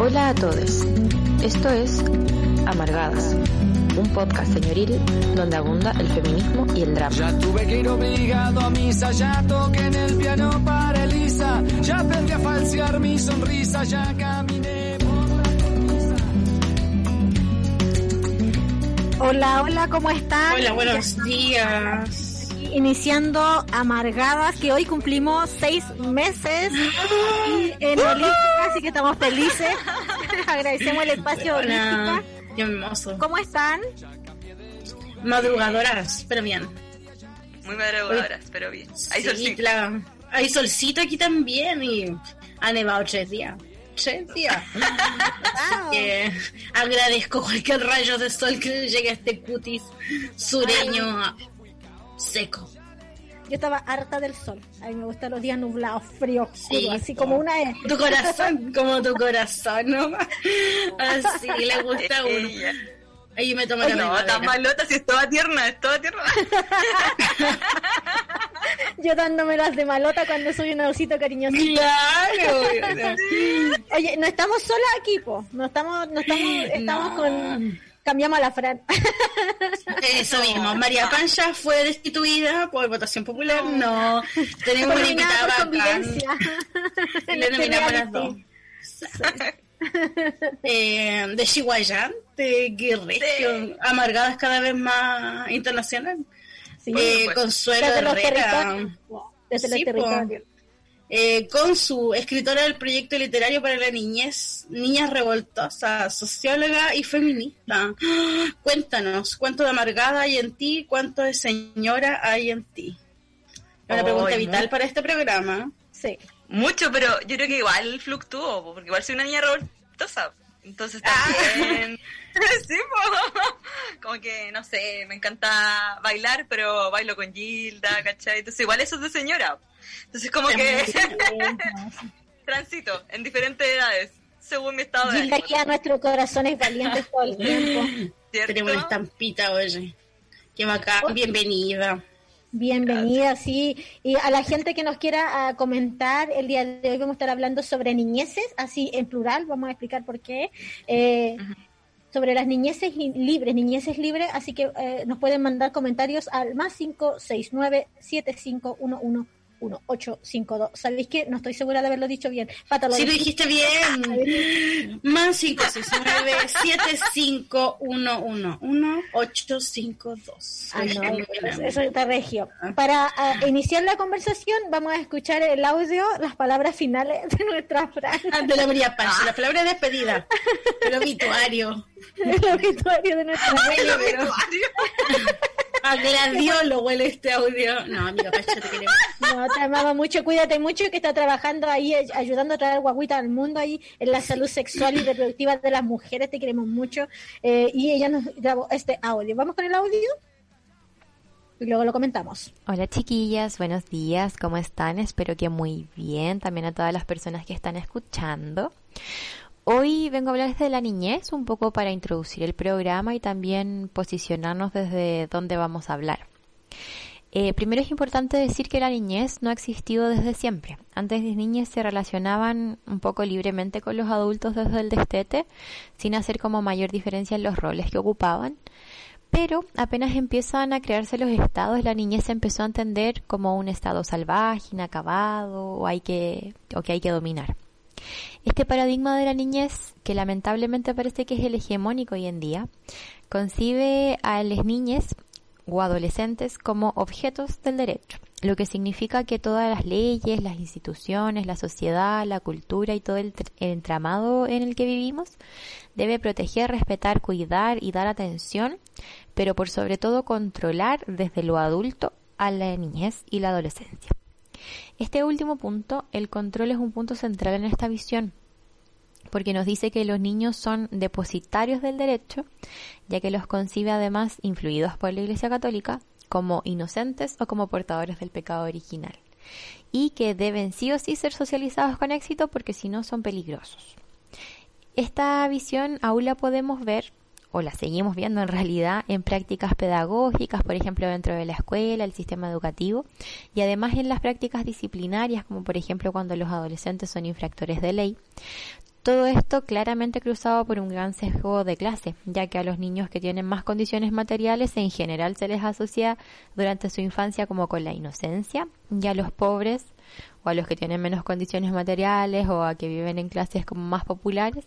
Hola a todos. Esto es Amargadas, un podcast señoril donde abunda el feminismo y el drama. Ya tuve que ir obligado a misa, ya toqué en el piano para Elisa, ya aprendí a falsear mi sonrisa, ya caminé por la cornisa. Hola, hola, ¿cómo están? Hola, buenos días. Iniciando Amargadas, que hoy cumplimos seis meses y en Holística, así que estamos felices. Agradecemos el espacio Hola, Holística. qué hermoso. ¿Cómo están? Madrugadoras, pero bien. Muy madrugadoras, pero bien. Hay Sí, solcito. Hay solcito aquí también y ha nevado tres días. Tres días. Así que agradezco cualquier rayo de sol que llegue a este cutis sureño seco. Yo estaba harta del sol. A mí me gustan los días nublados, fríos, oscuros, Sí, así como una E. Tu corazón, como tu corazón, ¿no? Así le gusta a uno. Ahí me la No, tan primavera. malota si es toda tierna, es toda tierna. Yo dándome las de malota cuando soy un osito cariñoso. Claro. Oye, no estamos solas aquí, po. No estamos, no estamos, estamos No. con... Cambiamos a la Fran. Eso mismo, María Pancha fue destituida por votación popular. No, tenemos una invitada por convivencia. Le este nominamos las dos. Eh, de Chihuahua, de Guerrero, amargadas cada vez más internacional. Sí. Eh, pues. Consuelo Desde los Herrera, territorios. Desde Sí, los po. territorios. Eh, con su escritora del proyecto literario para la niñez, Niñas Revoltosas, socióloga y feminista. Cuéntanos, ¿cuánto de amargada hay en ti? ¿Cuánto de señora hay en ti? Una pregunta vital para este programa. Sí. Mucho, pero yo creo que igual fluctúo, po, porque igual soy una niña revoltosa. Entonces Ah. también. sí, po. Como que, no sé, me encanta bailar, pero bailo con Gilda, ¿cachai? Entonces igual eso es de señora. Entonces como que transito en diferentes edades, según mi estado de Gilda ánimo. guía nuestros corazones valientes todo el tiempo. ¿cierto? Tenemos una estampita, oye. Qué bacán, bienvenida. Bienvenida, sí. Y a la gente que nos quiera ah, comentar, el día de hoy vamos a estar hablando sobre niñeces, así en plural, vamos a explicar por qué. Eh, Sobre las niñeces libres, niñeces libres, así que eh, nos pueden mandar comentarios al más 569-7511-1852. ¿Sabéis que? No estoy segura de haberlo dicho bien. Pata, lo Sí, lo dijiste. bien. Más 569-7511-1852. Ah, no, eso, eso está regio. Para ah, iniciar la conversación, vamos a escuchar el audio, las palabras finales de nuestra frase. Ah, de la María Pancha, la palabra de despedida. El obituario. el obituario de nuestra El obituario. A gladiolo huele este audio. No, amiga Pancha, te queremos. No, te amamos mucho, cuídate mucho que está trabajando ahí, ay- ayudando a traer guaguita al mundo ahí en la salud sexual y reproductiva de las mujeres, te queremos mucho. Eh, y ella nos grabó este audio. ¿Vamos con el audio? Y luego lo comentamos. Hola chiquillas, buenos días, ¿cómo están? Espero que muy bien, también a todas las personas que están escuchando. Hoy vengo a hablarles de la niñez, un poco para introducir el programa y también posicionarnos desde dónde vamos a hablar. Eh, primero es importante decir que la niñez no ha existido desde siempre. Antes las niñas se relacionaban un poco libremente con los adultos desde el destete, sin hacer como mayor diferencia en los roles que ocupaban. Pero apenas empiezan a crearse los estados, la niñez se empezó a entender como un estado salvaje, inacabado, o, hay que, o que hay que dominar. Este paradigma de la niñez, que lamentablemente parece que es el hegemónico hoy en día, concibe a las niñas o adolescentes como objetos del derecho, lo que significa que todas las leyes, las instituciones, la sociedad, la cultura y todo el, el entramado en el que vivimos debe proteger, respetar, cuidar y dar atención, pero por sobre todo controlar desde lo adulto a la niñez y la adolescencia. Este último punto, el control es un punto central en esta visión, porque nos dice que los niños son depositarios del derecho, ya que los concibe además influidos por la Iglesia Católica como inocentes o como portadores del pecado original, y que deben sí o sí ser socializados con éxito porque si no son peligrosos. Esta visión aún la podemos ver o la seguimos viendo en realidad en prácticas pedagógicas, por ejemplo dentro de la escuela, el sistema educativo, y además en las prácticas disciplinarias, como por ejemplo cuando los adolescentes son infractores de ley, Todo esto claramente cruzado por un gran sesgo de clase, ya que a los niños que tienen más condiciones materiales en general se les asocia durante su infancia como con la inocencia, y a los pobres o a los que tienen menos condiciones materiales o a que viven en clases como más populares,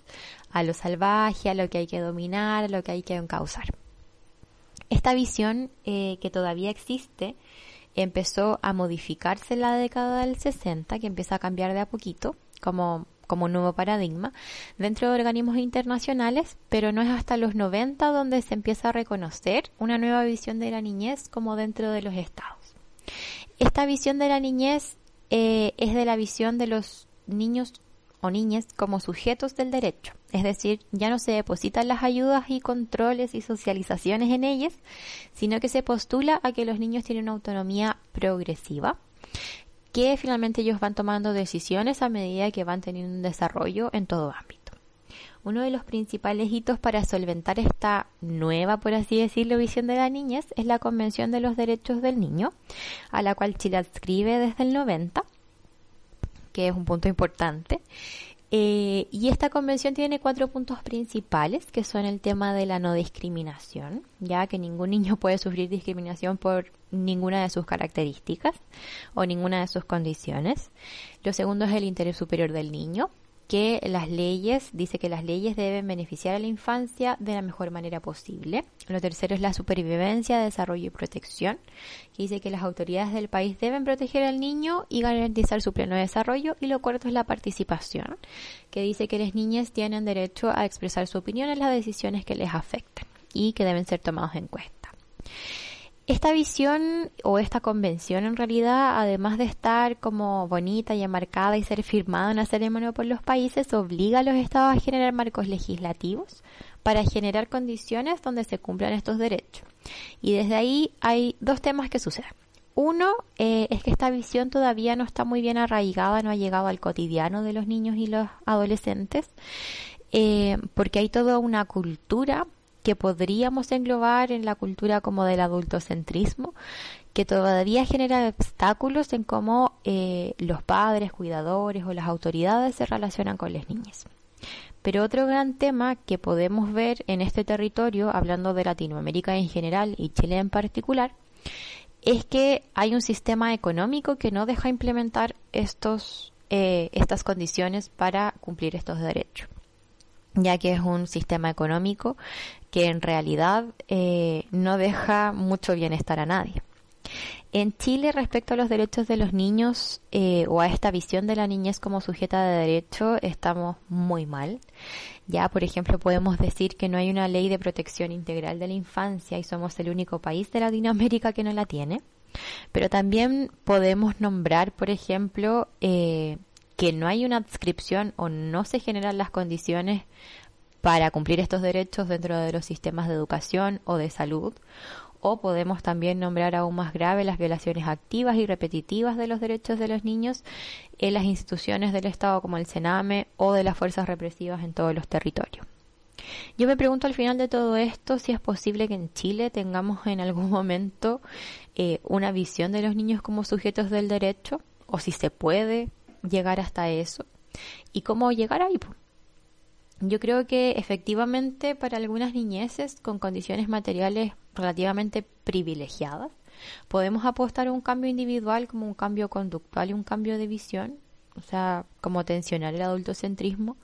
a lo salvaje, a lo que hay que dominar, a lo que hay que encauzar. Esta visión eh, que todavía existe empezó a modificarse en la década del 60, que empieza a cambiar de a poquito, como como un nuevo paradigma dentro de organismos internacionales, pero no es hasta los 90 donde se empieza a reconocer una nueva visión de la niñez como dentro de los estados. Esta visión de la niñez eh, es de la visión de los niños o niñas como sujetos del derecho, es decir, ya no se depositan las ayudas y controles y socializaciones en ellas, sino que se postula a que los niños tienen una autonomía progresiva que finalmente ellos van tomando decisiones a medida que van teniendo un desarrollo en todo ámbito. Uno de los principales hitos para solventar esta nueva, por así decirlo, visión de la niñez es la Convención de los Derechos del Niño, a la cual Chile adscribe desde el 90, que es un punto importante, eh, y esta convención tiene cuatro puntos principales, que son el tema de la no discriminación, ya que ningún niño puede sufrir discriminación por ninguna de sus características o ninguna de sus condiciones. Lo segundo es el interés superior del niño, que las leyes, dice que las leyes deben beneficiar a la infancia de la mejor manera posible. Lo tercero es la supervivencia, desarrollo y protección, que dice que las autoridades del país deben proteger al niño y garantizar su pleno desarrollo. Y lo cuarto es la participación, que dice que las niñas tienen derecho a expresar su opinión en las decisiones que les afectan y que deben ser tomados en cuenta. Esta visión o esta convención en realidad, además de estar como bonita y enmarcada y ser firmada en la ceremonia por los países, obliga a los estados a generar marcos legislativos para generar condiciones donde se cumplan estos derechos. Y desde ahí hay dos temas que suceden. Uno eh, es que esta visión todavía no está muy bien arraigada, no ha llegado al cotidiano de los niños y los adolescentes, eh, porque hay toda una cultura que podríamos englobar en la cultura como del adultocentrismo, que todavía genera obstáculos en cómo eh, los padres, cuidadores o las autoridades se relacionan con las niñas. Pero otro gran tema que podemos ver en este territorio, hablando de Latinoamérica en general y Chile en particular, es que hay un sistema económico que no deja implementar estos, eh, estas condiciones para cumplir estos derechos ya que es un sistema económico que en realidad eh, no deja mucho bienestar a nadie. En Chile, respecto a los derechos de los niños eh, o a esta visión de la niñez como sujeta de derecho, estamos muy mal. Ya, por ejemplo, podemos decir que no hay una ley de protección integral de la infancia y somos el único país de Latinoamérica que no la tiene. Pero también podemos nombrar, por ejemplo, eh, que no hay una adscripción o no se generan las condiciones para cumplir estos derechos dentro de los sistemas de educación o de salud. O podemos también nombrar aún más grave las violaciones activas y repetitivas de los derechos de los niños en las instituciones del Estado como el Sename o de las fuerzas represivas en todos los territorios. Yo me pregunto al final de todo esto si es posible que en Chile tengamos en algún momento eh, una visión de los niños como sujetos del derecho o si se puede llegar hasta eso y cómo llegar ahí. Yo creo que efectivamente para algunas niñeces con condiciones materiales relativamente privilegiadas, podemos apostar a un cambio individual como un cambio conductual y un cambio de visión, o sea, como tensionar el adultocentrismo,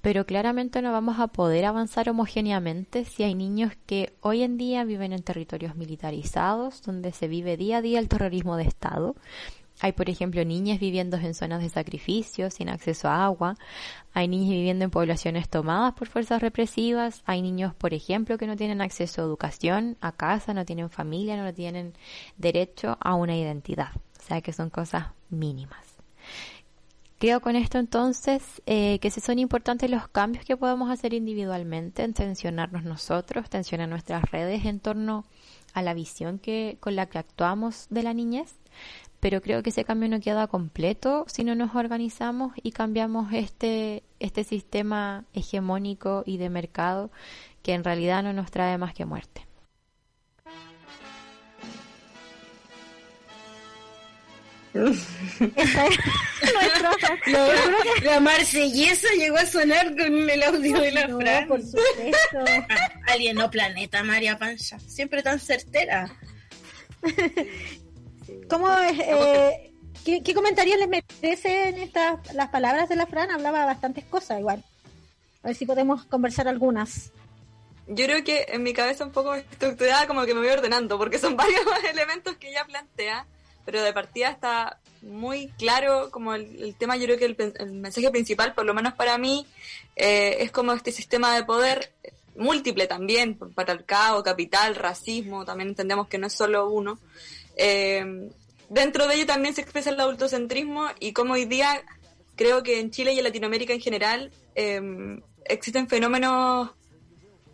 pero claramente no vamos a poder avanzar homogéneamente si hay niños que hoy en día viven en territorios militarizados, donde se vive día a día el terrorismo de Estado, hay, por ejemplo, niñas viviendo en zonas de sacrificio, sin acceso a agua. Hay niñas viviendo en poblaciones tomadas por fuerzas represivas. Hay niños, por ejemplo, que no tienen acceso a educación, a casa, no tienen familia, no tienen derecho a una identidad. O sea que son cosas mínimas. Creo con esto entonces eh, que si son importantes los cambios que podemos hacer individualmente, en tensionarnos nosotros, tensionar nuestras redes en torno a la visión que, con la que actuamos de la niñez, pero creo que ese cambio no queda completo si no nos organizamos y cambiamos este, este sistema hegemónico y de mercado que en realidad no nos trae más que muerte. la marsellesa llegó a sonar con el audio de la no, Fran. por supuesto. Alien o planeta, María Pancha. Siempre tan certera. ¿Cómo es, eh, ¿qué, qué comentarios les merecen estas las palabras de la Fran? Hablaba bastantes cosas igual. A ver si podemos conversar algunas. Yo creo que en mi cabeza un poco estructurada como que me voy ordenando, porque son varios elementos que ella plantea, pero de partida está muy claro como el, el tema, yo creo que el, el mensaje principal, por lo menos para mí, eh, es como este sistema de poder múltiple también, por patriarcado, capital, racismo, también entendemos que no es solo uno. Eh, dentro de ello también se expresa el adultocentrismo y como hoy día creo que en Chile y en Latinoamérica en general eh, existen fenómenos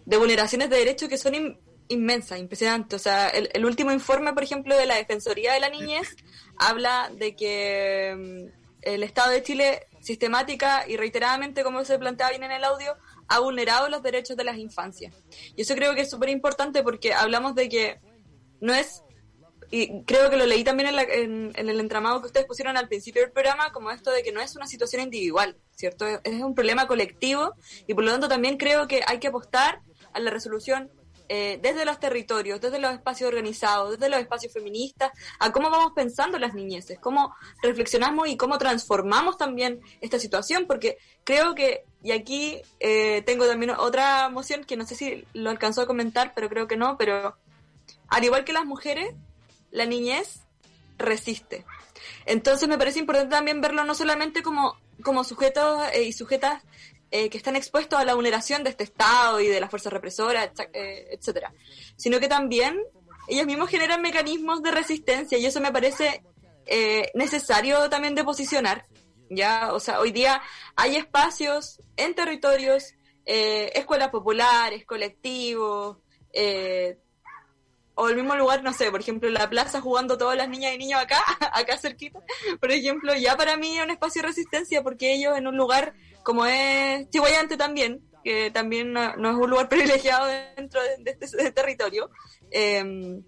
de vulneraciones de derechos que son in- inmensas, impresionantes. O sea, el, el último informe, por ejemplo, de la Defensoría de la Niñez habla de que mm, el Estado de Chile sistemática y reiteradamente, como se planteaba bien en el audio, ha vulnerado los derechos de las infancias. Y eso creo que es súper importante porque hablamos de que no es y creo que lo leí también en, la- el entramado que ustedes pusieron al principio del programa, como esto de que no es una situación individual, ¿cierto? Es, es un problema colectivo y por lo tanto también creo que hay que apostar a la resolución eh, desde los territorios, desde los espacios organizados, desde los espacios feministas, a cómo vamos pensando las niñeces, cómo reflexionamos y cómo transformamos también esta situación, porque creo que, y aquí eh, tengo también otra moción que no sé si lo alcanzó a comentar, pero creo que no, pero al igual que las mujeres, la niñez resiste. Entonces me parece importante también verlo no solamente como, como sujetos eh, y sujetas eh, que están expuestos a la vulneración de este Estado y de las fuerzas represoras, eh, etcétera, sino que también ellos mismos generan mecanismos de resistencia y eso me parece necesario también de posicionar. Ya, o sea, hoy día hay espacios en territorios, escuelas populares, colectivos, o el mismo lugar, no sé, por ejemplo, la plaza jugando todas las niñas y niños acá, acá cerquita, por ejemplo, ya para mí es un espacio de resistencia porque ellos en un lugar como es Chihuayante también, que también no, es un lugar privilegiado dentro de, este, este territorio, eh,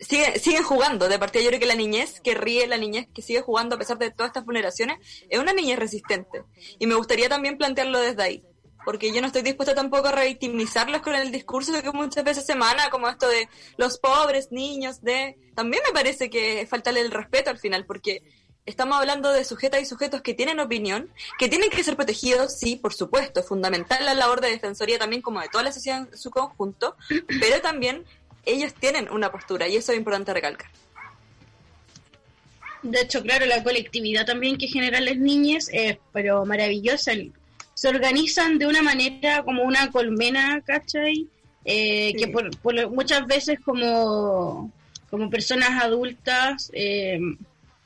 siguen, siguen jugando. De partida yo creo que la niñez que ríe, la niñez que sigue jugando a pesar de todas estas vulneraciones, es una niñez resistente. Y me gustaría también plantearlo desde ahí porque yo no estoy dispuesta tampoco a revictimizarlos con el discurso que muchas veces se emana, como esto de los pobres niños, de... También me parece que faltarle el respeto al final, porque estamos hablando de sujetas y sujetos que tienen opinión, que tienen que ser protegidos, sí, por supuesto, es fundamental la labor de defensoría también como de toda la sociedad en su conjunto, pero también ellos tienen una postura y eso es importante recalcar. De hecho, claro, la colectividad también que generan las niñas es pero maravillosa. Se organizan de una manera como una colmena, ¿cachai? Eh, Sí. Que por, por- muchas veces como, como personas adultas eh,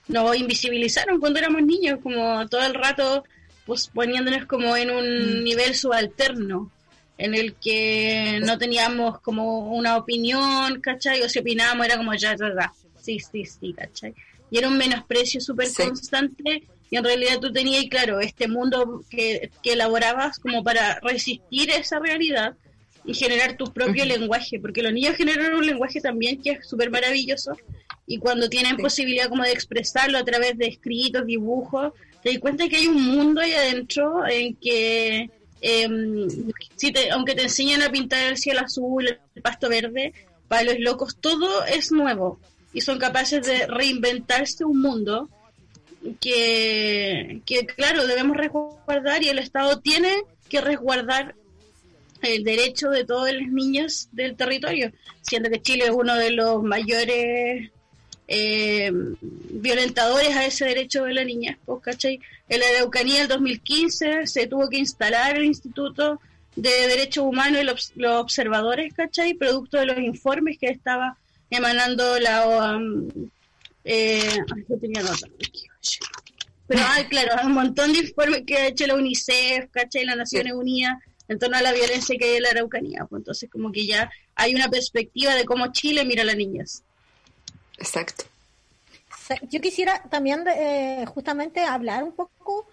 nos invisibilizaron cuando éramos niños, como todo el rato pues poniéndonos como en un nivel subalterno en el que no teníamos como una opinión, ¿cachai? O si opinábamos era como ya, ya, ya, sí, sí, sí, ¿cachai? Y era un menosprecio súper Sí. constante y en realidad tú tenías, claro, este mundo que, que elaborabas como para resistir esa realidad y generar tu propio lenguaje, porque los niños generan un lenguaje también que es súper maravilloso y cuando tienen Sí. posibilidad como de expresarlo a través de escritos, dibujos, te das cuenta que hay un mundo ahí adentro en que em, si te, aunque te enseñan a pintar el cielo azul, el pasto verde, para los locos todo es nuevo y son capaces de reinventarse un mundo que, que claro, debemos resguardar y el Estado tiene que resguardar el derecho de todos los niños del territorio, siendo que Chile es uno de los mayores eh, violentadores a ese derecho de la niña. Pues, ¿cachai? En la Araucanía del 2015 se tuvo que instalar el Instituto de Derechos Humanos y los, los observadores, ¿cachai? Producto de los informes que estaba emanando la OAM. Eh, yo tenía nota aquí, Pero, ah, claro, hay un montón de informes que ha hecho la UNICEF, ¿cachai? Las Naciones Unidas en torno a la violencia que hay en la Araucanía. Pues, entonces, como que ya hay una perspectiva de cómo Chile mira a las niñas. Exacto. Yo quisiera también eh, justamente hablar un poco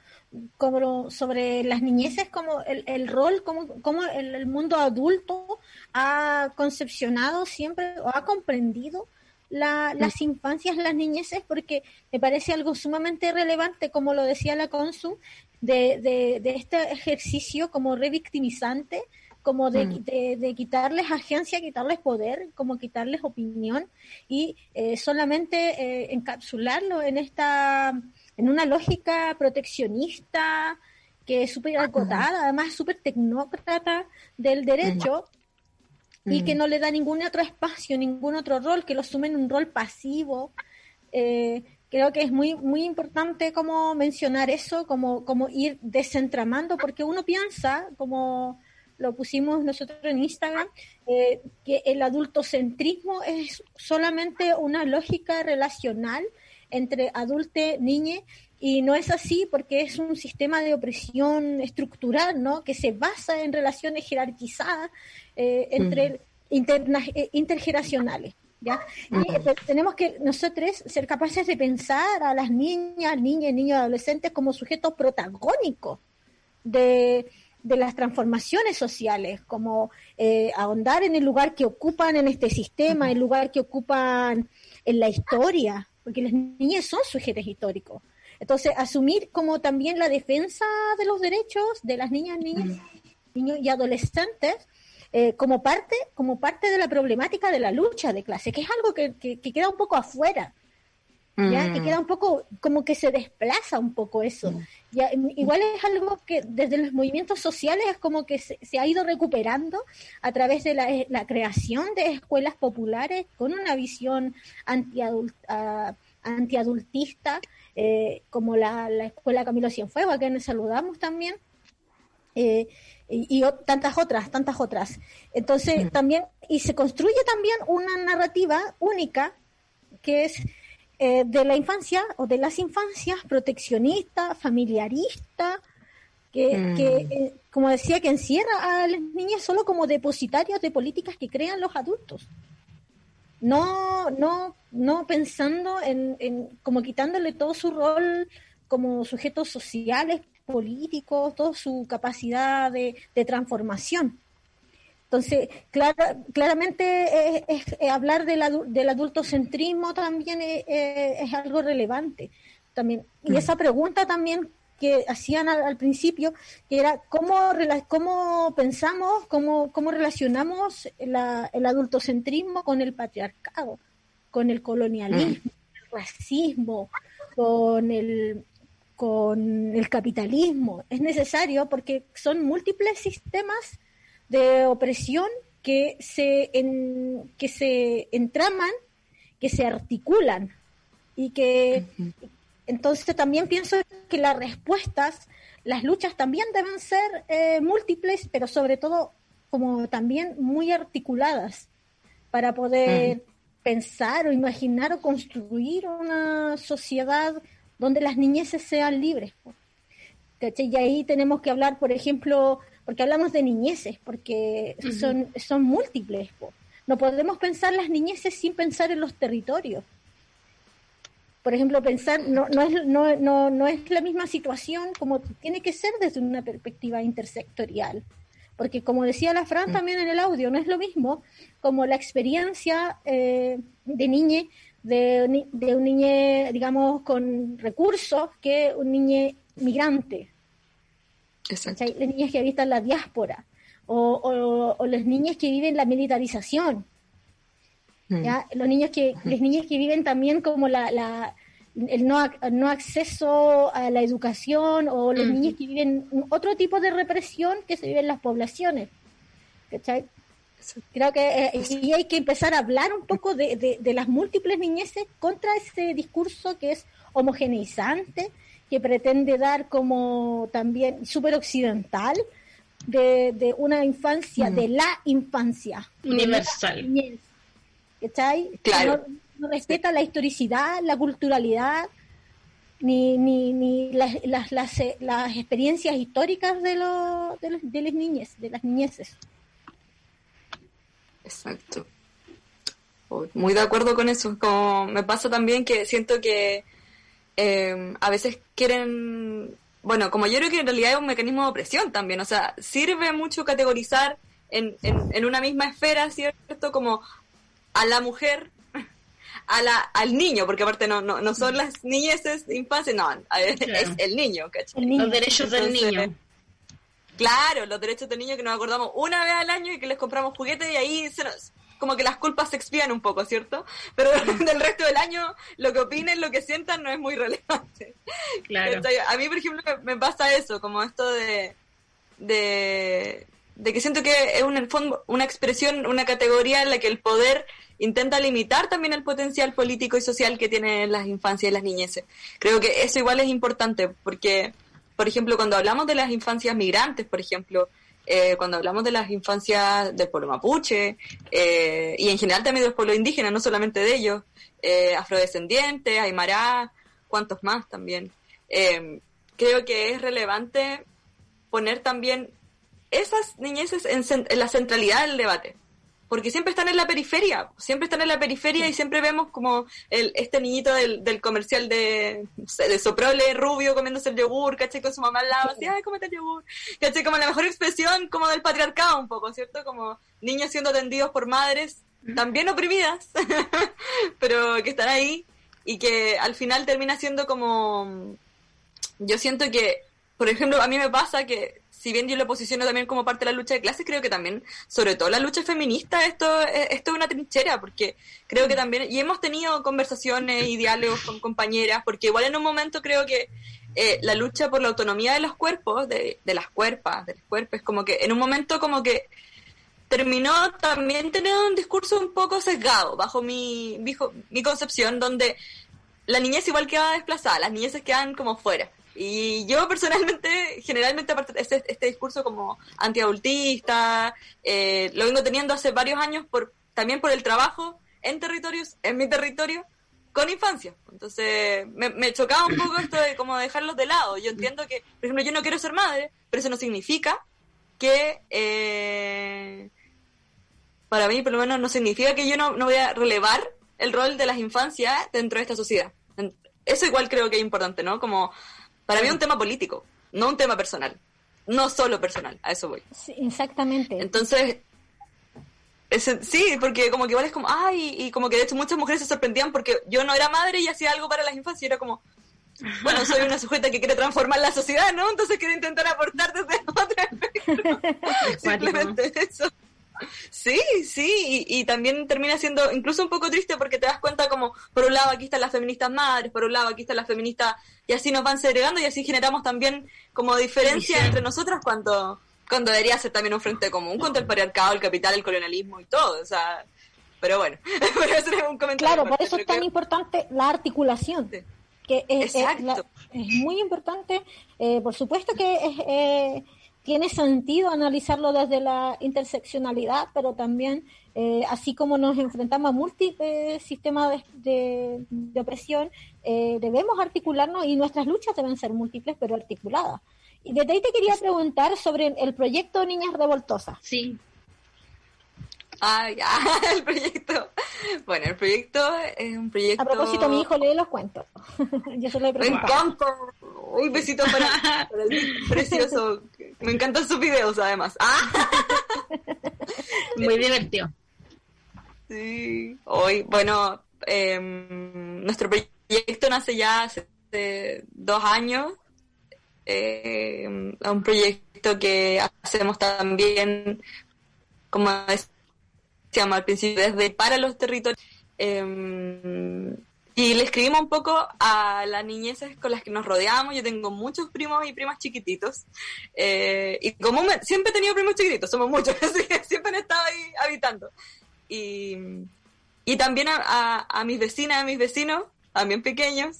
como sobre las niñeces, como el, el rol, como, como el, el, mundo adulto ha concepcionado siempre o ha comprendido las infancias, las niñeces, porque me parece algo sumamente relevante, como lo decía la Consu, de, de, este ejercicio como revictimizante, como de, mm. de, quitarles agencia, quitarles poder, como quitarles opinión y eh, solamente eh, encapsularlo en esta, en una lógica proteccionista que es súper acotada, además súper tecnócrata del derecho, y que mm. no le da ningún otro espacio, ningún otro rol, que lo sume en un rol pasivo. Eh, creo que es muy muy importante como mencionar eso, como, como ir desentramando, porque uno piensa, como lo pusimos nosotros en Instagram, eh, que el adultocentrismo es solamente una lógica relacional entre adulte, niñe, y no es así porque es un sistema de opresión estructural, ¿no? Que se basa en relaciones jerarquizadas eh, entre eh, intergeneracionales. ¿Ya? Y, tenemos que nosotros ser capaces de pensar a las niñas, niñas, niños, adolescentes como sujetos protagónicos de, de las transformaciones sociales, como eh, ahondar en el lugar que ocupan en este sistema, el lugar que ocupan en la historia, porque las niñas son sujetos históricos. Entonces, asumir como también la defensa de los derechos de las niñas, niñas, niños y adolescentes eh, como parte como parte de la problemática de la lucha de clase, que es algo que, que, queda un poco afuera. ¿Ya? que queda un poco como que se desplaza un poco eso. ¿ya? Igual es algo que desde los movimientos sociales es como que se, ha ido recuperando a través de la, la, creación de escuelas populares con una visión antiadult, uh, antiadultista, eh, como la, la, escuela Camilo Cienfuegos, a quienes saludamos también. Eh, y, tantas otras, tantas otras. Entonces, también, y se construye también una narrativa única que es eh, de la infancia o de las infancias proteccionista, familiarista, que, mm. que como decía, que encierra a las niñas solo como depositarios de políticas que crean los adultos. No, no, no pensando en, en como quitándole todo su rol como sujetos sociales, políticos, toda su capacidad de, transformación. Entonces, claramente es, hablar del, del adultocentrismo también es, algo relevante. También. Y mm. esa pregunta también que hacían al, principio, que era cómo, cómo pensamos, cómo, cómo relacionamos el adultocentrismo con el patriarcado, con el colonialismo, mm. el racismo, con el, con el capitalismo. Es necesario porque son múltiples sistemas de opresión que se, en, que se entraman, que se articulan y que entonces también pienso que las respuestas, las luchas también deben ser eh, múltiples, pero sobre todo como también muy articuladas para poder pensar o imaginar o construir una sociedad donde las niñeces sean libres. Y ahí tenemos que hablar, por ejemplo, porque hablamos de niñeces, porque son, son múltiples. No podemos pensar las niñeces sin pensar en los territorios. Por ejemplo, pensar no, no, es, no, no, no es la misma situación como tiene que ser desde una perspectiva intersectorial. Porque como decía la Fran mm. también en el audio, no es lo mismo como la experiencia eh, de niñe de, de un niño, digamos, con recursos que un niño migrante. Exacto. Las niñas que habitan la diáspora o, o, las niñas que viven la militarización. Mm. Los niños que, las niñas que viven también como la, la el no, no, acceso a la educación o los niños que viven otro tipo de represión que se vive en las poblaciones. ¿cachai? Creo que eh, y hay que empezar a hablar un poco de, de, las múltiples niñeces contra ese discurso que es homogeneizante, que pretende dar como también súper occidental de, de, una infancia, de la infancia. Universal. Claro. No, respeta la historicidad, la culturalidad, ni, ni, ni las, las, las, las experiencias históricas de, los, de, los, de las niñez, de las niñeces. Exacto. Muy de acuerdo con eso. Como me pasa también que siento que em, a veces quieren, bueno, como yo creo que en realidad es un mecanismo de opresión también, o sea, sirve mucho categorizar en, en, una misma esfera, ¿cierto? Como a la mujer, a la, al niño, porque aparte no, no, no son las niñeces de infancia, no, es el niño, ¿cachai? Los derechos del niño. Claro, los derechos del niño que nos acordamos una vez al año y que les compramos juguetes y ahí se nos, como que las culpas se expían un poco, ¿cierto? Pero del resto del año, lo que opinen, lo que sientan, no es muy relevante. Claro. A mí, por ejemplo, me pasa eso, como esto de, de, de que siento que es un, una expresión, una categoría en la que el poder intenta limitar también el potencial político y social que tienen las infancias y las niñeces. Creo que eso igual es importante, porque, por ejemplo, cuando hablamos de las infancias migrantes, por ejemplo, eh, cuando hablamos de las infancias del pueblo mapuche, eh, y en general también de los pueblos indígenas, no solamente de ellos, eh, afrodescendientes, aymara, cuantos más también. creo que es relevante poner también esas niñeces en, en la centralidad del debate porque siempre están en la periferia, siempre están en la periferia y siempre vemos como el, este niñito del, del comercial de, de Soprole rubio comiéndose el yogur, ¿cachai? Con su mamá al lado, así, ay, cómete el yogur, ¿cachai? Como la mejor expresión como del patriarcado un poco, ¿cierto? Como niños siendo atendidos por madres también oprimidas, pero que están ahí y que al final termina siendo como, yo siento que, por ejemplo, a mí me pasa que si bien yo lo posiciono también como parte de la lucha de clases, creo que también, sobre todo la lucha feminista, esto, esto es una trinchera, porque creo que mm. también, y hemos tenido conversaciones y diálogos con compañeras, porque igual en un momento creo que eh, la lucha por la autonomía de los cuerpos, de, de las cuerpas, de los cuerpos, como que en un momento como que terminó también teniendo un discurso un poco sesgado, bajo mi, mi concepción, donde la niñez igual queda desplazada, las niñeces quedan como fuera. Y yo personalmente, generalmente, aparte este, este discurso como antiadultista, eh, lo vengo teniendo hace varios años por, también por el trabajo en territorios, en mi territorio, con infancia. Entonces, me, chocaba un poco esto de como dejarlos de lado. Yo entiendo que, por ejemplo, yo no quiero ser madre, pero eso no significa que, eh, para mí, por lo menos, no significa que yo no, no voy a relevar el rol de las infancias dentro de esta sociedad. Eso igual creo que es importante, ¿no? Como para mí es un tema político, no un tema personal. No solo personal, a eso voy. Sí, exactamente. Entonces, sí, porque como que igual es como, ay, y como que de hecho muchas mujeres se sorprendían porque yo no era madre y hacía algo para las infancias y era como, bueno, soy una sujeta que quiere transformar la sociedad, ¿no? Entonces quiero intentar aportar desde otra Simplemente eso. Sí, sí, y, también termina siendo incluso un poco triste porque te das cuenta como, por un lado aquí están las feministas madres, por un lado aquí están las feministas, y así nos van segregando y así generamos también como diferencia entre nosotras cuando, cuando debería ser también un frente común contra el patriarcado, el capital, el colonialismo y todo, o sea, pero bueno, un comentario. Claro, por eso es tan importante la articulación. Que es, es, muy importante, eh, por supuesto que es... Eh, tiene sentido analizarlo desde la interseccionalidad, pero también, eh, así como nos enfrentamos a múltiples sistemas de, opresión, eh, debemos articularnos y nuestras luchas deben ser múltiples, pero articuladas. Y desde ahí te quería preguntar sobre el proyecto Niñas Revoltosas. Sí. Ah, ya, el proyecto. Bueno, el proyecto es un proyecto. A propósito, mi hijo lee los cuentos. Yo se lo he Me encanta. Un besito para, el precioso. Me encantan sus videos, además. Ah. Muy divertido. Sí. Hoy, bueno, em, nuestro proyecto nace ya hace dos años. Eh, un proyecto que hacemos también, como llama al principio, desde para los territorios. Em, y le escribimos un poco a las niñeces con las que nos rodeamos. Yo tengo muchos primos y primas chiquititos. Eh, y como siempre he tenido primos chiquititos, somos muchos, así que siempre han estado ahí habitando. Y, y también a, mis vecinas, a mis vecinos, también pequeños.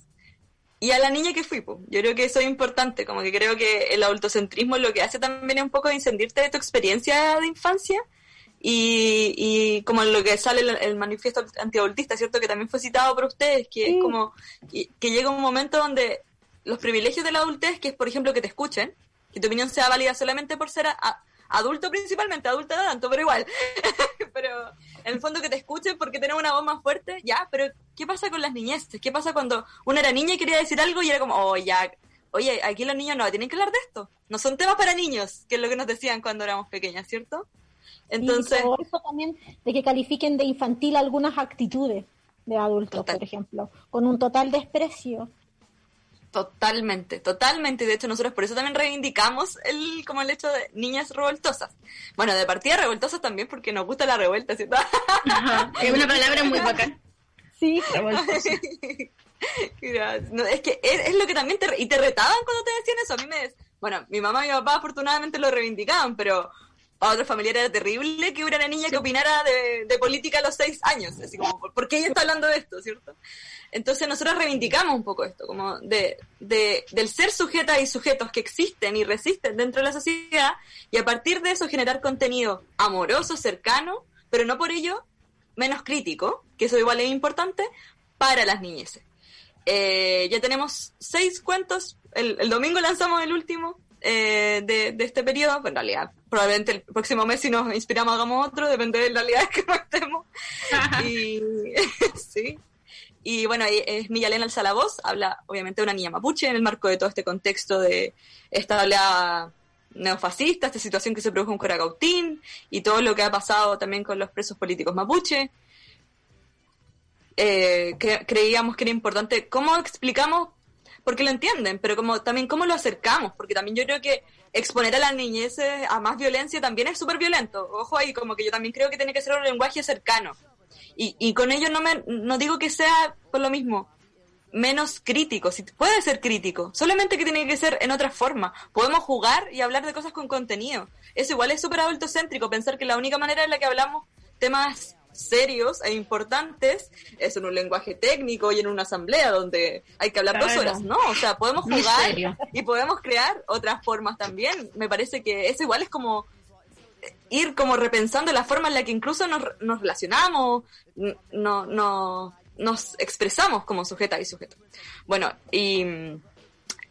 Y a la niña que fui, yo creo que eso es importante, como que creo que el adultocentrismo lo que hace también es un poco incendiarte de tu experiencia de infancia y, y como lo que sale el, manifiesto antiadultista, ¿cierto? Que también fue citado por ustedes, que es como que, llega un momento donde los privilegios de la adultez, que es por ejemplo que te escuchen, que tu opinión sea válida solamente por ser adulto principalmente, adulto no tanto, pero igual. pero en el fondo que te escuchen porque tenés una voz más fuerte, ya, pero ¿qué pasa con las niñeces? ¿Qué pasa cuando una era niña y quería decir algo y era como, oh, ya, oye, aquí los niños no tienen que hablar de esto? No son temas para niños, que es lo que nos decían cuando éramos pequeñas, ¿cierto? Entonces. eso también de que califiquen de infantil algunas actitudes. de adultos, por ejemplo, con un total desprecio. Totalmente, totalmente. De hecho, nosotros por eso también reivindicamos el, como el hecho de niñas revoltosas. Bueno, de partida revoltosas también porque nos gusta la revuelta, ¿cierto? Es una palabra muy bacán. Sí, es que es, lo que también te... Y te retaban cuando te decían eso. A mí me... Bueno, mi mamá y mi papá afortunadamente lo reivindicaban, pero para otros familiares era terrible que hubiera una niña que opinara de, política a los seis años. Así como, ¿por qué ella está hablando de esto, cierto? Entonces nosotros reivindicamos un poco esto, como de, de, del ser sujetas y sujetos que existen y resisten dentro de la sociedad y a partir de eso generar contenido amoroso, cercano, pero no por ello menos crítico, que eso igual es importante, para las niñeces. Eh, ya tenemos seis cuentos, el, el domingo lanzamos el último, eh, de, este periodo, pues en realidad probablemente el próximo mes si nos inspiramos hagamos otro, depende de la realidad que nos estemos. y, sí. Y bueno, es Millalena el Salavoz, habla obviamente de una niña mapuche en el marco de todo este contexto de esta oleada neofascista, esta situación que se produjo en Coracautín y todo lo que ha pasado también con los presos políticos mapuche. Eh, creíamos que era importante cómo explicamos porque lo entienden, pero como también cómo lo acercamos, porque también yo creo que exponer a las niñeces a más violencia también es súper violento. Ojo ahí, como que yo también creo que tiene que ser un lenguaje cercano. Y, y con ello no, me, no digo que sea por lo mismo menos crítico, si puede ser crítico, solamente que tiene que ser en otra forma. Podemos jugar y hablar de cosas con contenido. Eso igual es súper adultocéntrico, pensar que la única manera en la que hablamos temas serios e importantes es en un lenguaje técnico y en una asamblea donde hay que hablar dos horas, ¿no? O sea, podemos jugar y podemos crear otras formas también. Me parece que eso igual es como ir como repensando la forma en la que incluso nos, nos relacionamos, no, no, nos expresamos como sujeta y sujeto. Bueno, y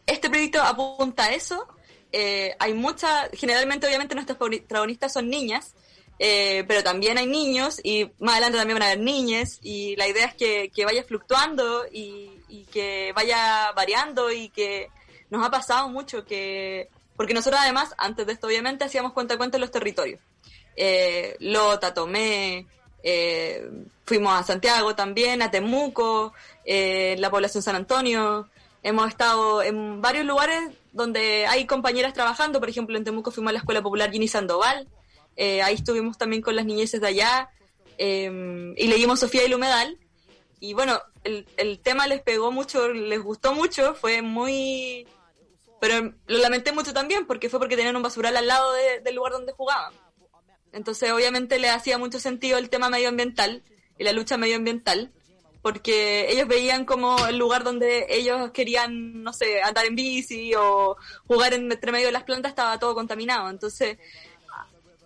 este proyecto apunta a eso. Eh, hay mucha, generalmente obviamente nuestros protagonistas son niñas, eh, pero también hay niños y más adelante también van a haber niñas y la idea es que, que vaya fluctuando y, que vaya variando y que nos ha pasado mucho que, porque nosotros además, antes de esto obviamente, hacíamos cuenta cuenta en los territorios. Eh, Lota, Tomé, eh, fuimos a Santiago también, a Temuco, eh, la población San Antonio, hemos estado en varios lugares donde hay compañeras trabajando, por ejemplo en Temuco fuimos a la Escuela Popular Gini Sandoval, eh, ahí estuvimos también con las niñeces de allá em, y leímos Sofía y el humedal. Y bueno, el, el tema les pegó mucho, les gustó mucho, fue muy... Pero lo lamenté mucho también porque fue porque tenían un basural al lado del lugar donde jugaban. Entonces obviamente le hacía mucho sentido el tema medioambiental y la lucha medioambiental porque ellos veían como el lugar donde ellos querían, no sé, andar en bici o jugar entre medio de las plantas estaba todo contaminado. Entonces,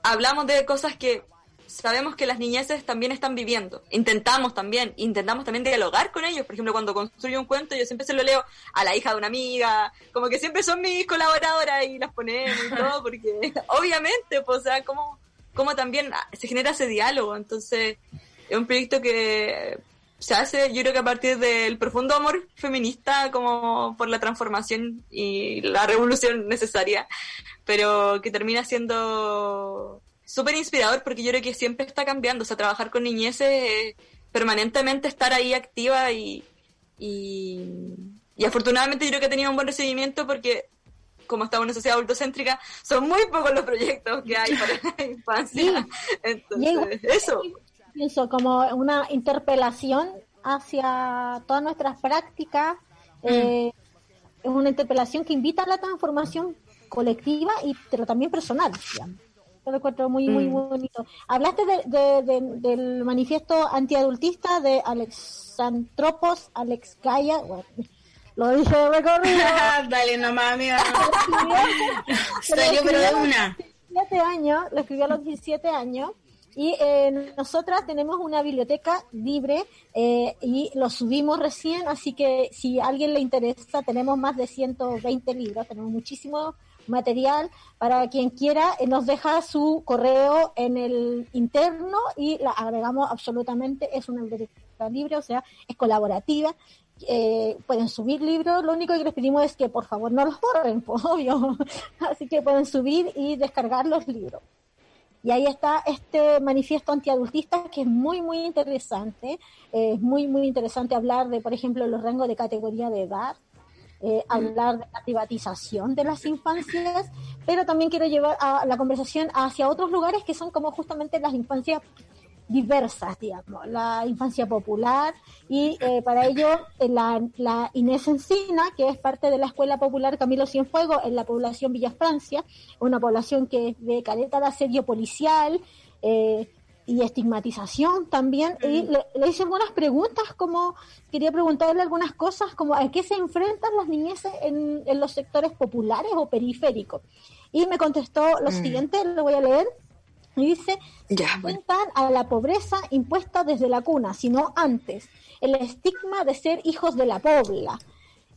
hablamos de cosas que sabemos que las niñeces también están viviendo. Intentamos también, intentamos también dialogar con ellos. Por ejemplo, cuando construyo un cuento, yo siempre se lo leo a la hija de una amiga, como que siempre son mis colaboradoras y las ponemos y todo, porque obviamente, pues, o sea, como, como también se genera ese diálogo. Entonces, es un proyecto que se hace, yo creo que a partir del profundo amor feminista, como por la transformación y la revolución necesaria, pero que termina siendo súper inspirador porque yo creo que siempre está cambiando, o sea, trabajar con niñeces, permanentemente estar ahí activa y, y, afortunadamente yo creo que ha tenido un buen recibimiento porque como estamos en una sociedad adultocéntrica, son muy pocos los proyectos que hay para la infancia. Entonces, eso pienso como una interpelación hacia todas nuestras prácticas. Mm. Eh, es una interpelación que invita a la transformación colectiva y pero también personal. Yo lo encuentro muy, muy mm. bonito. Hablaste del manifiesto antiadultista de Alexantropos, Alex Gaia. lo dije de recorrido. Dale. Salió pero de una. años, lo escribió a los 17 años y eh, nosotras tenemos una biblioteca libre eh, y lo subimos recién, así que si a alguien le interesa, tenemos más de 120 libros, tenemos muchísimo material. Para quien quiera, eh, nos deja su correo en el interno y la agregamos absolutamente. Es una biblioteca libre, o sea, es colaborativa. Eh, pueden subir libros, lo único que les pedimos es que por favor no los borren, pues obvio. Así que pueden subir y descargar los libros. Y ahí está este manifiesto antiadultista que es muy, muy interesante. es muy, muy interesante hablar de, por ejemplo, los rangos de categoría de edad, eh, hablar de la privatización de las infancias, pero también quiero llevar a la conversación hacia otros lugares que son como justamente las infancias diversas, digamos, la infancia popular y eh, para ello eh, la, la, Inés Encina, que es parte de la Escuela Popular Camilo Cienfuegos en la población Villa Francia, una población que es de caleta de asedio policial, eh, y estigmatización también. Y le, hice algunas preguntas, como quería preguntarle algunas cosas, como a qué se enfrentan las niñeces en, los sectores populares o periféricos. Y me contestó lo mm. siguiente, lo voy a leer. Y dice, se enfrentan a la pobreza impuesta desde la cuna, sino antes. El estigma de ser hijos de la pobla,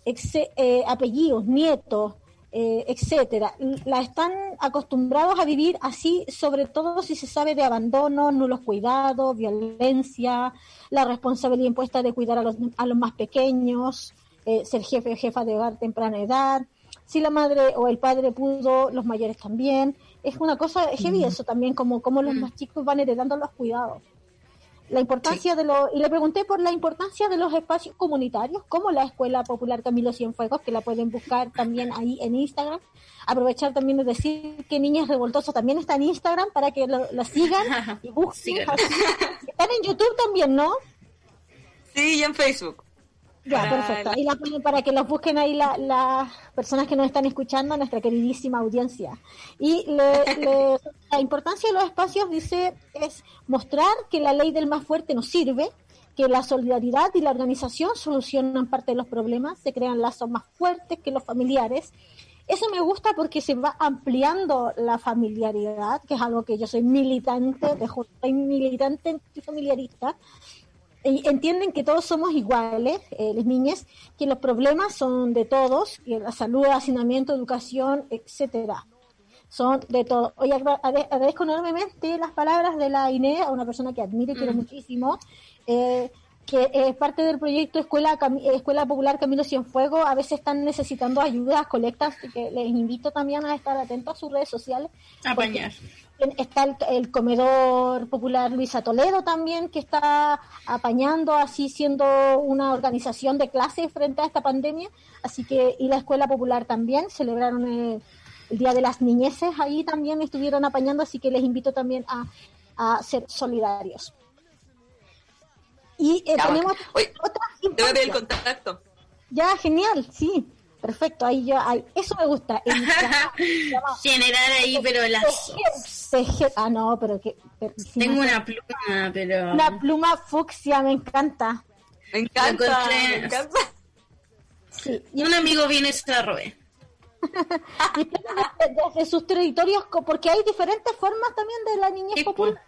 eh, apellidos, nietos, eh, etcétera. La están acostumbrados a vivir así, sobre todo si se sabe de abandono, nulos cuidados, violencia, la responsabilidad impuesta de cuidar a los, a los más pequeños, eh, ser jefe o jefa de hogar temprana edad. Si la madre o el padre pudo, los mayores también. Es una cosa heavy eso también, como, como los más chicos van heredando los cuidados la importancia de los y le pregunté por la importancia de los espacios comunitarios como la Escuela Popular Camilo Cienfuegos que la pueden buscar también ahí en Instagram aprovechar también de decir que Niñas Revoltoso también está en Instagram para que la sigan y busquen. Están en YouTube también ¿no? sí y en Facebook ya, perfecto. Ahí la ponen para que los busquen ahí las personas que nos están escuchando, nuestra queridísima audiencia. Y la importancia de los espacios, dice, es mostrar que la ley del más fuerte nos sirve, que la solidaridad y la organización solucionan parte de los problemas, se crean lazos más fuertes que los familiares. Eso me gusta porque se va ampliando la familiaridad, que es algo que yo soy militante, soy militante familiarista, entienden que todos somos iguales, eh, las niñas, que los problemas son de todos, que la salud, hacinamiento, educación, etcétera, son de todos. Hoy agradezco enormemente las palabras de la Inés, a una persona que admiro y quiero mm. muchísimo, eh, que es parte del proyecto Escuela Escuela Popular Camilo Cienfuegos, a veces están necesitando ayudas, colectas, que les invito también a estar atentos a sus redes sociales. Apañar. Está el, comedor popular Luisa Toledo también, que está apañando, así siendo una organización de clases frente a esta pandemia. Así que, y la Escuela Popular también, celebraron el, Día de las Niñeces, ahí también estuvieron apañando, así que les invito también a, a ser solidarios. Y eh, tenemos otra el contacto. Ya, genial, sí. Perfecto, ahí yo, eso me gusta. Generar ahí, pero las... ah, no, pero que... Tengo una pluma, pero... Una pluma fucsia, me encanta. Me encanta, me encanta. Sí. Y un amigo viene y se la robé. desde sus territorios, porque hay diferentes formas también de la niñez popular.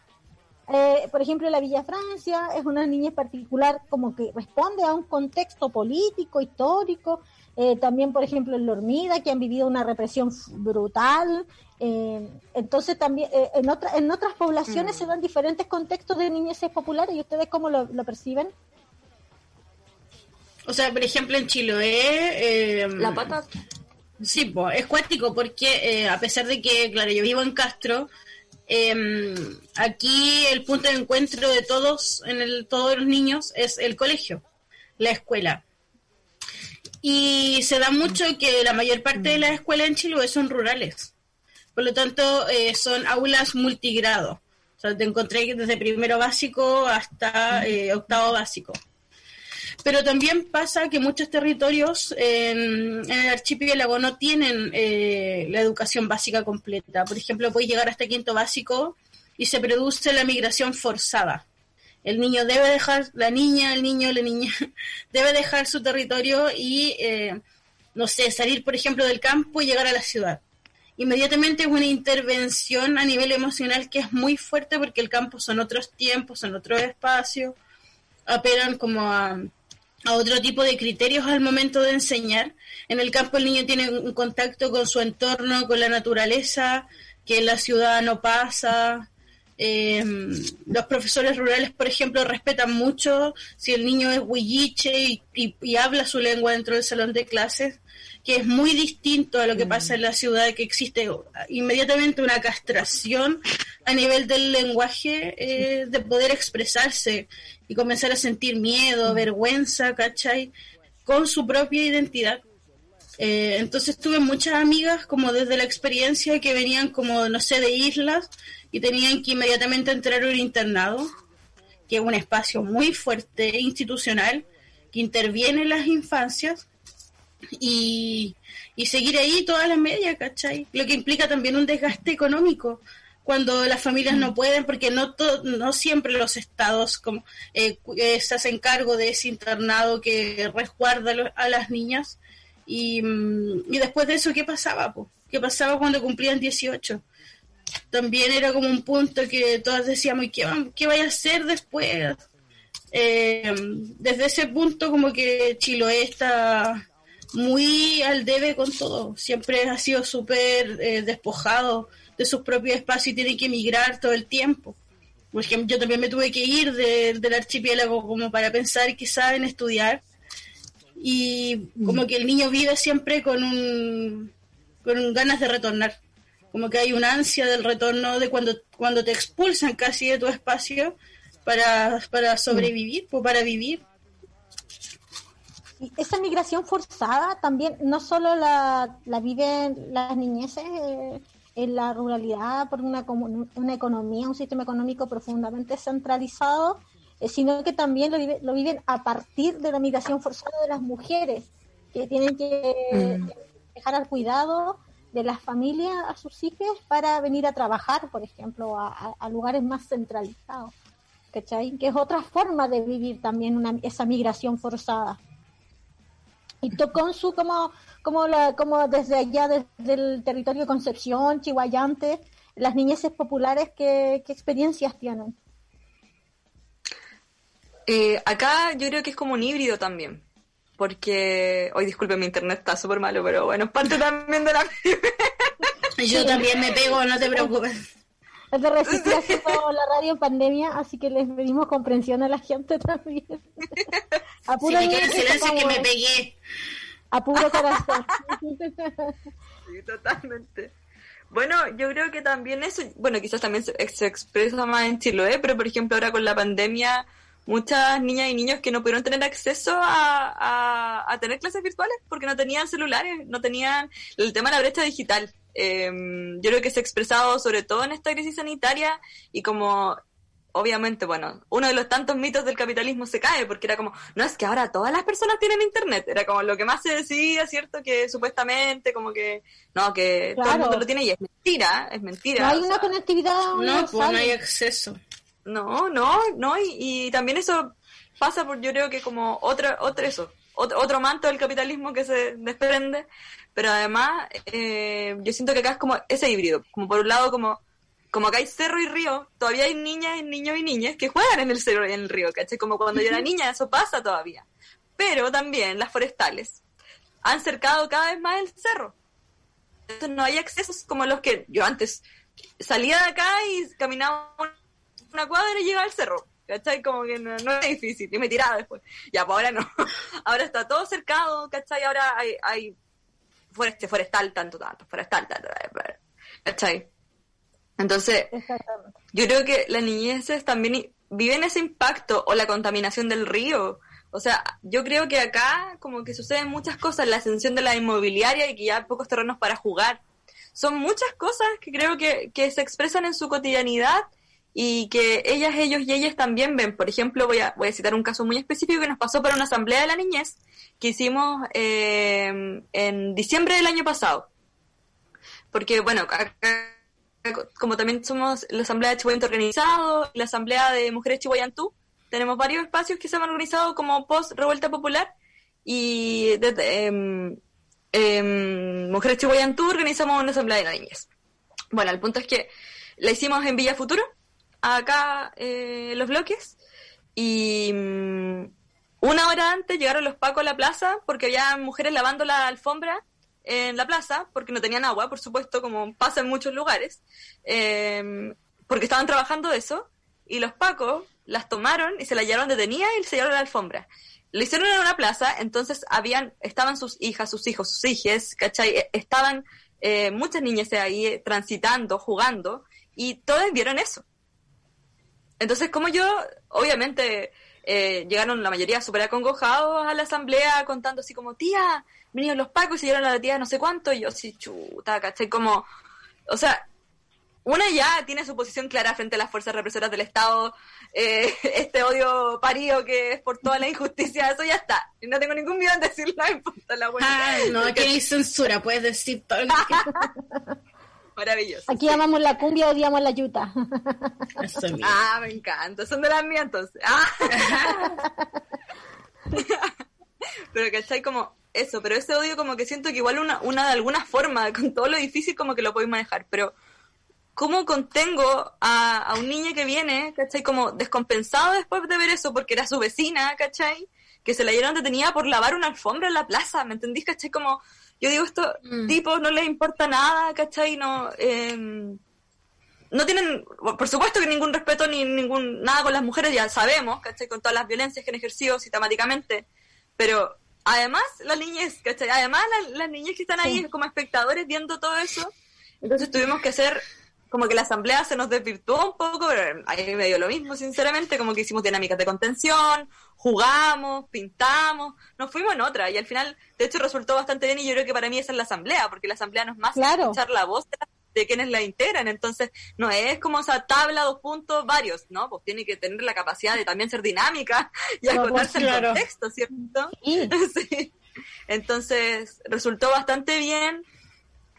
Eh, por ejemplo, la Villa Francia es una niñez particular como que responde a un contexto político, histórico, eh, también, por ejemplo, en Lormida, que han vivido una represión brutal. Eh, entonces, también eh, en, otra, en otras poblaciones mm. se dan diferentes contextos de niñeces populares. ¿Y ustedes cómo lo, perciben? O sea, por ejemplo, en Chiloé... La pata... Sí, es cuático porque a pesar de que, claro, yo vivo en Castro, aquí el punto de encuentro de todos, en el, todos los niños, es el colegio, la escuela. Y se da mucho que la mayor parte de las escuelas en Chile son rurales. Por lo tanto, eh, son aulas multigrado. O sea, te encontré desde primero básico hasta eh, octavo básico. Pero también pasa que muchos territorios en, el archipiélago no tienen eh, la educación básica completa. Por ejemplo, puedes llegar hasta quinto básico y se produce la migración forzada el niño debe dejar, la niña, el niño, la niña, debe dejar su territorio y, eh, no sé, salir, por ejemplo, del campo y llegar a la ciudad. Inmediatamente es una intervención a nivel emocional que es muy fuerte porque el campo son otros tiempos, son otros espacios, apelan como a, a otro tipo de criterios al momento de enseñar. En el campo el niño tiene un contacto con su entorno, con la naturaleza, que en la ciudad no pasa, Em, los profesores rurales, por ejemplo, respetan mucho si el niño es huilliche y, habla su lengua dentro del salón de clases, que es muy distinto a lo que mm. pasa en la ciudad, que existe inmediatamente una castración a nivel del lenguaje eh, de poder expresarse y comenzar a sentir miedo, mm. vergüenza, ¿cachai? Con su propia identidad. Eh, entonces tuve muchas amigas como desde la experiencia que venían como, no sé, de islas y tenían que inmediatamente entrar a un internado, que es un espacio muy fuerte, institucional, que interviene en las infancias y, y seguir ahí toda la media, ¿cachai? Lo que implica también un desgaste económico cuando las familias no pueden, porque no, no siempre los estados eh, eh, se hacen cargo de ese internado que resguarda a las niñas. Y, mm, y después de eso, ¿qué pasaba? ¿Qué pasaba cuando cumplían 18? También era como un punto que todas decíamos, ¿qué, qué vaya a hacer después? Eh, desde ese punto como que Chiloé está muy al debe con todo, siempre ha sido súper eh, despojado de sus propios espacios y tiene que emigrar todo el tiempo. Porque yo también me tuve que ir del archipiélago como para pensar quizá en estudiar. Y como que el niño vive siempre con un con ganas de retornar como que hay una ansia del retorno de cuando, cuando te expulsan casi de tu espacio para, para sobrevivir, o para vivir. esa migración forzada también no solo la, la viven las niñeces eh, en la ruralidad por una, una economía, un sistema económico profundamente centralizado, eh, sino que también lo, lo, viven a partir de la migración forzada de las mujeres, que tienen que mm. dejar al cuidado de las familias a sus hijos para venir a trabajar, por ejemplo, a, lugares más centralizados. ¿Cachai? Que es otra forma de vivir también una, esa migración forzada. Y Toconsu, como, como, la, como desde allá, desde el territorio de Concepción, Chihuayante, las niñeces populares, ¿qué, experiencias tienen? Eh, acá yo creo que es como un híbrido también porque hoy disculpe mi internet está súper malo pero bueno es parte también de la yo también me pego no te preocupes. Es de resistir haciendo la radio en pandemia así que les pedimos comprensión a la gente también. A puro sí, silencio que me pegué. A puro corazón. Sí totalmente. Bueno, yo creo que también eso, bueno, quizás también se, se expresa más en Chiloé, pero por ejemplo ahora con la pandemia muchas niñas y niños que no pudieron tener acceso a, a, tener clases virtuales porque no tenían celulares, no tenían el tema de la brecha digital. Em, yo creo que se ha expresado sobre todo en esta crisis sanitaria y como obviamente, bueno, uno de los tantos mitos del capitalismo se cae, porque era como, no es que ahora todas las personas tienen internet, era como lo que más se decía, ¿cierto? Que supuestamente, como que, no, que todo el mundo lo tiene y es mentira, es mentira. No hay una conectividad. No, pues no hay acceso. No, no, no, y, también eso pasa por, yo creo que como otra, otro eso, otro, otro manto del capitalismo que se desprende, pero además eh, yo siento que acá es como ese híbrido, como por un lado como, como acá hay cerro y río, todavía hay niñas, niños y niñas que juegan en el cerro y en el río, ¿cachai? Como cuando yo era niña, eso pasa todavía. Pero también las forestales han cercado cada vez más el cerro. Entonces no hay accesos como los que yo antes salía de acá y caminaba una cuadra y llega al cerro. ¿Cachai? Como que no, es difícil. Y me tiraba después. Ya, pues ahora no. ahora está todo cercado, ¿cachai? Ahora hay, hay forestal, forestal, tanto, tanto, forestal, tanto, ¿cachai? Entonces, yo creo que las niñeces también viven ese impacto o la contaminación del río. O sea, yo creo que acá como que suceden muchas cosas, la ascensión de la inmobiliaria y que ya hay pocos terrenos para jugar. Son muchas cosas que creo que, que se expresan en su cotidianidad y que ellas, ellos y ellas también ven. Por ejemplo, voy a, voy a citar un caso muy específico que nos pasó para una asamblea de la niñez que hicimos eh, en diciembre del año pasado. Porque, bueno, como también somos la asamblea de Chihuayante organizado, la asamblea de mujeres Chihuayantú, tenemos varios espacios que se han organizado como post revuelta popular y desde eh, Mujeres Chihuayantú organizamos una asamblea de la niñez. Bueno, el punto es que la hicimos en Villa Futuro, acá eh, los bloques y mm, una hora antes llegaron los pacos a la plaza porque había mujeres lavando la alfombra en la plaza porque no tenían agua, por supuesto, como pasa en muchos lugares. Em, porque estaban trabajando eso, y los pacos las tomaron y se las llevaron detenidas y se llevaron la alfombra. Lo hicieron en una plaza, entonces habían, estaban sus hijas, sus hijos, sus hijes, ¿cachai? E- Estaban eh, muchas niñas ahí transitando, jugando, y todas vieron eso. Entonces, como yo, obviamente, eh, llegaron la mayoría súper acongojados a la asamblea contando así como, tía, vinieron los pacos y se llevaron a la tía no sé cuánto, y yo así, chuta, ¿cachai? Como, o sea, una ya tiene su posición clara frente a las fuerzas represoras del Estado, eh, este odio parío que es por toda la injusticia, eso ya está. Y no tengo ningún miedo en decirlo, no importa la buena. Ah, no, aquí hay censura, puedes decir todo lo que Maravilloso. Aquí amamos la cumbia, odiamos la yuta. Eso. Ah, me encanta, son de las mías entonces. Ah. pero ¿cachai? Como eso, pero ese odio como que siento que igual una, una de alguna forma, con todo lo difícil como que lo podéis manejar, pero ¿cómo contengo a, a un niño que viene, ¿cachai? Como descompensado después de ver eso porque era su vecina, ¿cachai? Que se la dieron detenida por lavar una alfombra en la plaza, ¿me entendís? ¿cachai? Como, yo digo, estos Mm. tipos no les importa nada, ¿cachai? No, em, no tienen, por supuesto que ningún respeto ni ningún nada con las mujeres, ya sabemos, ¿cachai? Con todas las violencias que han ejercido sistemáticamente, pero además las niñas, ¿cachai? Además las, las niñas que están ahí como espectadores viendo todo eso, entonces tuvimos que hacer como que la asamblea se nos desvirtuó un poco, pero a mí me dio lo mismo, sinceramente, como que hicimos dinámicas de contención, jugamos, pintamos, nos fuimos en otra, y al final, de hecho, resultó bastante bien, y yo creo que para mí esa es la asamblea, porque la asamblea no es más Claro. escuchar la voz de, de quienes la integran, entonces no es como esa tabla, dos puntos, varios, ¿no? Pues tiene que tener la capacidad de también ser dinámica y Claro, acotarse claro. el contexto, ¿cierto? Sí. Sí. Entonces, resultó bastante bien.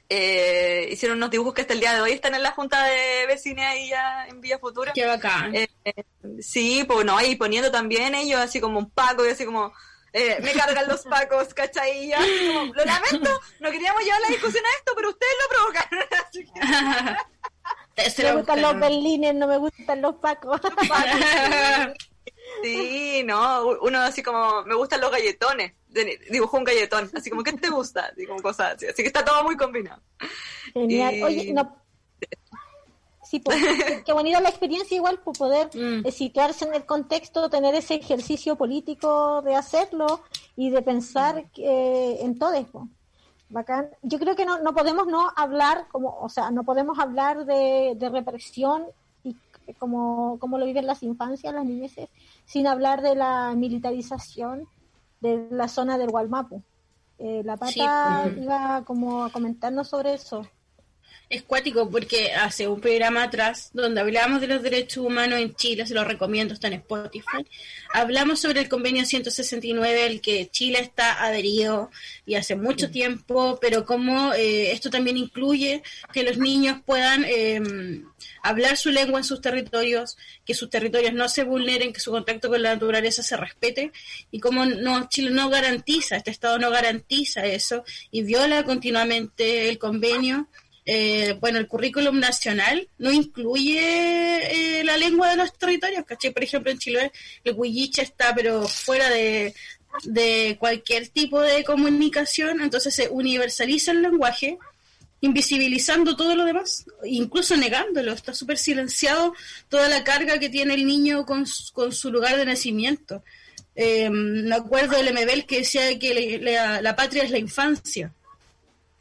Eh, hicieron unos dibujos que hasta el día de hoy están en la junta de vecinos ahí ya en Villa Futura. Qué bacán. Eh, eh, sí, pues no, y poniendo también ellos así como un paco y así como, eh, me cargan los pacos, ¿cachai? Y así como, lo lamento, no queríamos llevar la discusión a esto, pero ustedes lo provocaron. Así que, Me gustan los berlines, no me gustan los pacos. Sí, no, uno así como, me gustan los galletones. Dibujó un galletón, así como, ¿qué te gusta? Así como cosas así. Así que está todo muy combinado. Genial. Y- Oye, no. Sí, pues, qué- bonita la experiencia igual, por poder Mm. eh, situarse en el contexto, tener ese ejercicio político de hacerlo y de pensar eh, en todo eso. Bacán. Yo creo que no, no podemos no hablar, como, o sea, no podemos hablar de, de represión como, como lo viven las infancias, las niñeces, sin hablar de la militarización de la zona del Gualmapu. Eh, la pata Sí, pues. iba como a comentarnos sobre eso. Es cuático porque hace un programa atrás donde hablamos de los derechos humanos en Chile, se lo recomiendo, está en Spotify. Hablamos sobre el convenio 169, el que Chile está adherido y hace mucho tiempo, pero como eh, esto también incluye que los niños puedan eh, hablar su lengua en sus territorios, que sus territorios no se vulneren, que su contacto con la naturaleza se respete y como no Chile no garantiza, este Estado no garantiza eso y viola continuamente el convenio eh, bueno, el currículum nacional no incluye eh, la lengua de los territorios, ¿cachai? Por ejemplo, en Chile el huilliche está, pero fuera de, de cualquier tipo de comunicación, entonces se universaliza el lenguaje, invisibilizando todo lo demás, incluso negándolo, está súper silenciado toda la carga que tiene el niño con, con su lugar de nacimiento. Eh, me acuerdo del MBL que decía que la patria es la infancia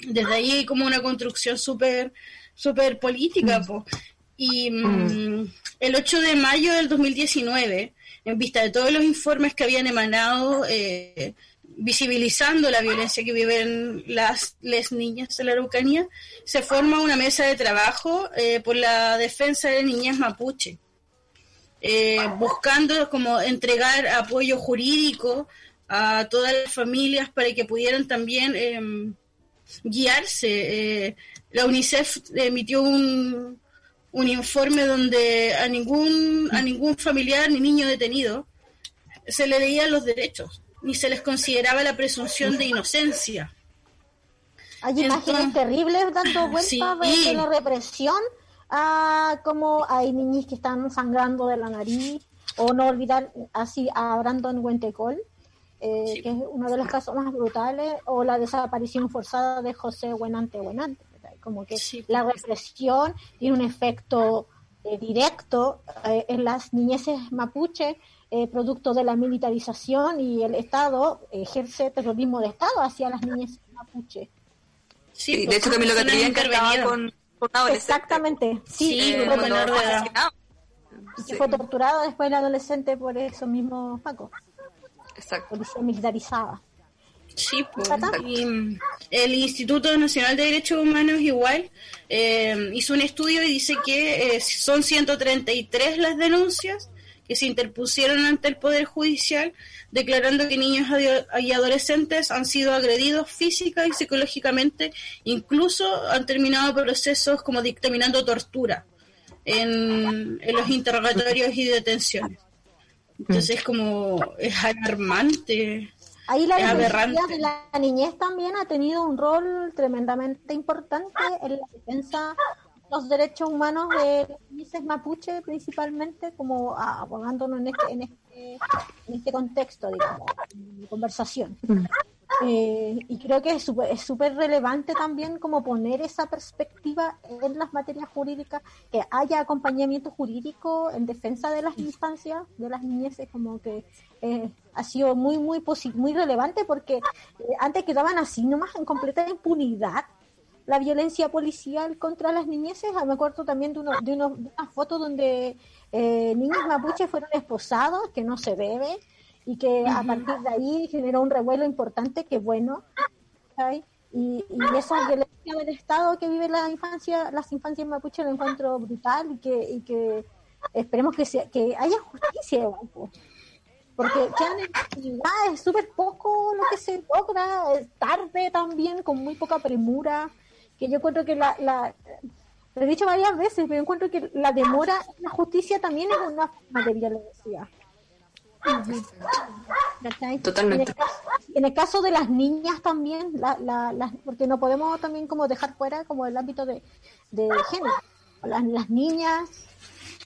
desde ahí hay como una construcción súper súper política po. y mm, el 8 de mayo del 2019 en vista de todos los informes que habían emanado eh, visibilizando la violencia que viven las les niñas de la Araucanía se forma una mesa de trabajo eh, por la defensa de niñas mapuche. Eh, buscando como entregar apoyo jurídico a todas las familias para que pudieran también em, guiarse. Eh, la UNICEF emitió un, un informe donde a ningún, a ningún familiar ni niño detenido se le leían los derechos, ni se les consideraba la presunción de inocencia. Hay imágenes terribles dando vueltas Sí. de, de la represión a como hay niños que están sangrando de la nariz o no olvidar así a Brandon Huentecol eh, Sí. que es uno de los casos más brutales o la desaparición forzada de José Buenante Buenante ¿verdad? como que Sí. la represión tiene un efecto eh, directo eh, en las niñeces mapuche, eh, producto de la militarización y el Estado ejerce terrorismo de Estado hacia las niñeses mapuche. Sí, de hecho también lo que quería encargaba con, con Exactamente, sí, Sí, con fue- menor de edad. y que Sí, fue torturado después el adolescente por esos mismos pacos, exacto. policía militarizada. Sí, pues. Y, mm, el Instituto Nacional de Derechos Humanos igual eh, hizo un estudio y dice que eh, son 133 las denuncias que se interpusieron ante el Poder Judicial declarando que niños y adolescentes han sido agredidos física y psicológicamente, incluso han terminado procesos como dictaminando tortura en, en los interrogatorios y detenciones. Entonces, como es alarmante. Ahí la Es de niñez también ha tenido un rol tremendamente importante en la defensa de los derechos humanos de las niñeces mapuche, principalmente, como abogándonos en este, en este, en este contexto, digamos, de conversación. Eh, y creo que es súper relevante también como poner esa perspectiva en las materias jurídicas, que haya acompañamiento jurídico en defensa de las instancias de las niñeces, como que eh, ha sido muy, muy, muy relevante porque eh, antes quedaban así nomás en completa impunidad la violencia policial contra las niñeces. Ah, Me acuerdo también de, uno, de, uno- de una foto donde eh, niños mapuches fueron esposados, que no se debe, y que a partir de ahí generó un revuelo importante, que bueno. Y, y esa violencia del Estado que vive la infancia, las infancias mapuches lo encuentro brutal y que, y que esperemos que, sea, que haya justicia igual, po. porque quedan es súper poco lo que se logra, es tarde también, con muy poca premura, que yo encuentro que la, la lo he dicho varias veces, pero encuentro que la demora en la justicia también es una forma de violencia. ¿Cachai? Totalmente. En el, caso, en el caso de las niñas también, la, la, las- porque no podemos también como dejar fuera como el ámbito de, de género. Las, las niñas,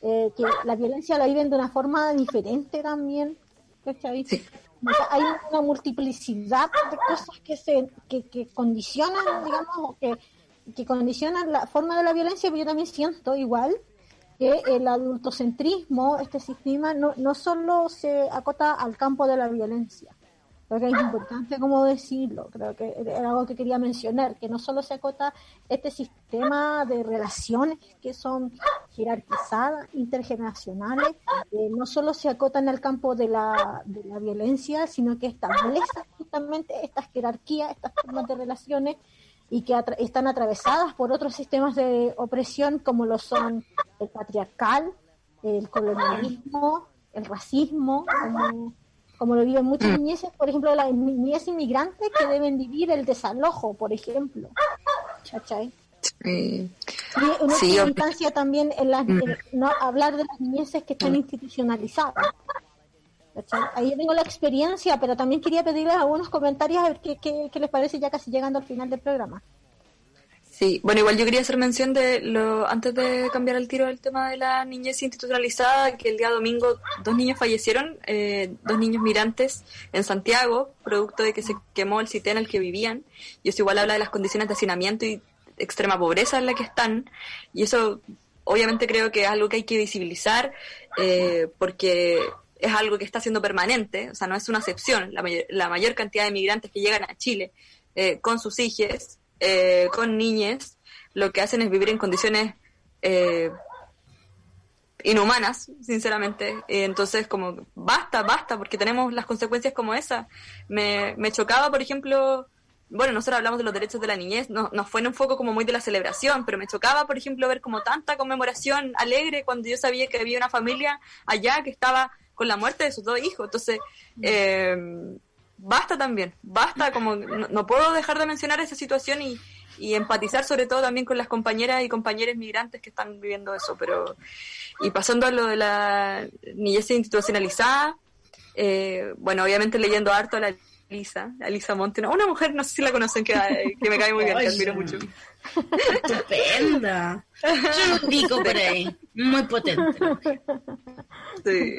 eh, que la violencia la viven de una forma diferente también. Hay una multiplicidad de cosas que se que, que condicionan, digamos, que, que condicionan la forma de la violencia, pero yo también siento igual que el adultocentrismo, este sistema, no, no solo se acota al campo de la violencia. Creo que es importante como decirlo, creo que era algo que quería mencionar, que no solo se acota este sistema de relaciones que son jerarquizadas, intergeneracionales, eh, no solo se acotan al campo de la, de la violencia, sino que establece justamente estas jerarquías, estas formas de relaciones y que atra- están atravesadas por otros sistemas de opresión como lo son el patriarcal, el colonialismo, el racismo, como, como lo viven muchas niñeces, por ejemplo, las niñez inmigrantes que deben vivir el desalojo, por ejemplo. ¿Cachai? Sí. Y una Sí, instancia también en las, en- no hablar de las niñeces que están institucionalizadas. Ahí tengo la experiencia, pero también quería pedirles algunos comentarios a ver qué, qué, qué les parece ya casi llegando al final del programa. Sí, bueno, igual yo quería hacer mención de lo antes de cambiar el tiro del tema de la niñez institucionalizada, que el día domingo dos niños fallecieron, eh, dos niños migrantes en Santiago, producto de que se quemó el sitio en el que vivían, y eso igual habla de las condiciones de hacinamiento y extrema pobreza en la que están, y eso obviamente creo que es algo que hay que visibilizar, eh, porque es algo que está siendo permanente, o sea, no es una excepción, la, mayor, la mayor cantidad de migrantes que llegan a Chile eh, con sus hijos, eh, con niñas, lo que hacen es vivir en condiciones eh, inhumanas, sinceramente. Entonces, como, basta, basta, porque tenemos las consecuencias como esa. Me, me chocaba, por ejemplo, bueno, nosotros hablamos de los derechos de la niñez, no fue en un foco como muy de la celebración, pero me chocaba, por ejemplo, ver como tanta conmemoración alegre cuando yo sabía que había una familia allá que estaba con la muerte de sus dos hijos. Entonces, eh, basta también, basta, como no, no puedo dejar de mencionar esa situación y, y empatizar sobre todo también con las compañeras y compañeros migrantes que están viviendo eso, pero y pasando a lo de la niñez institucionalizada, eh, bueno, obviamente leyendo harto a la Lisa, a Lisa Monte, una mujer, no sé si la conocen, que, que me cae muy bien, que admiro mucho. Estupenda. Yo lo digo por ahí. Muy potente. Sí.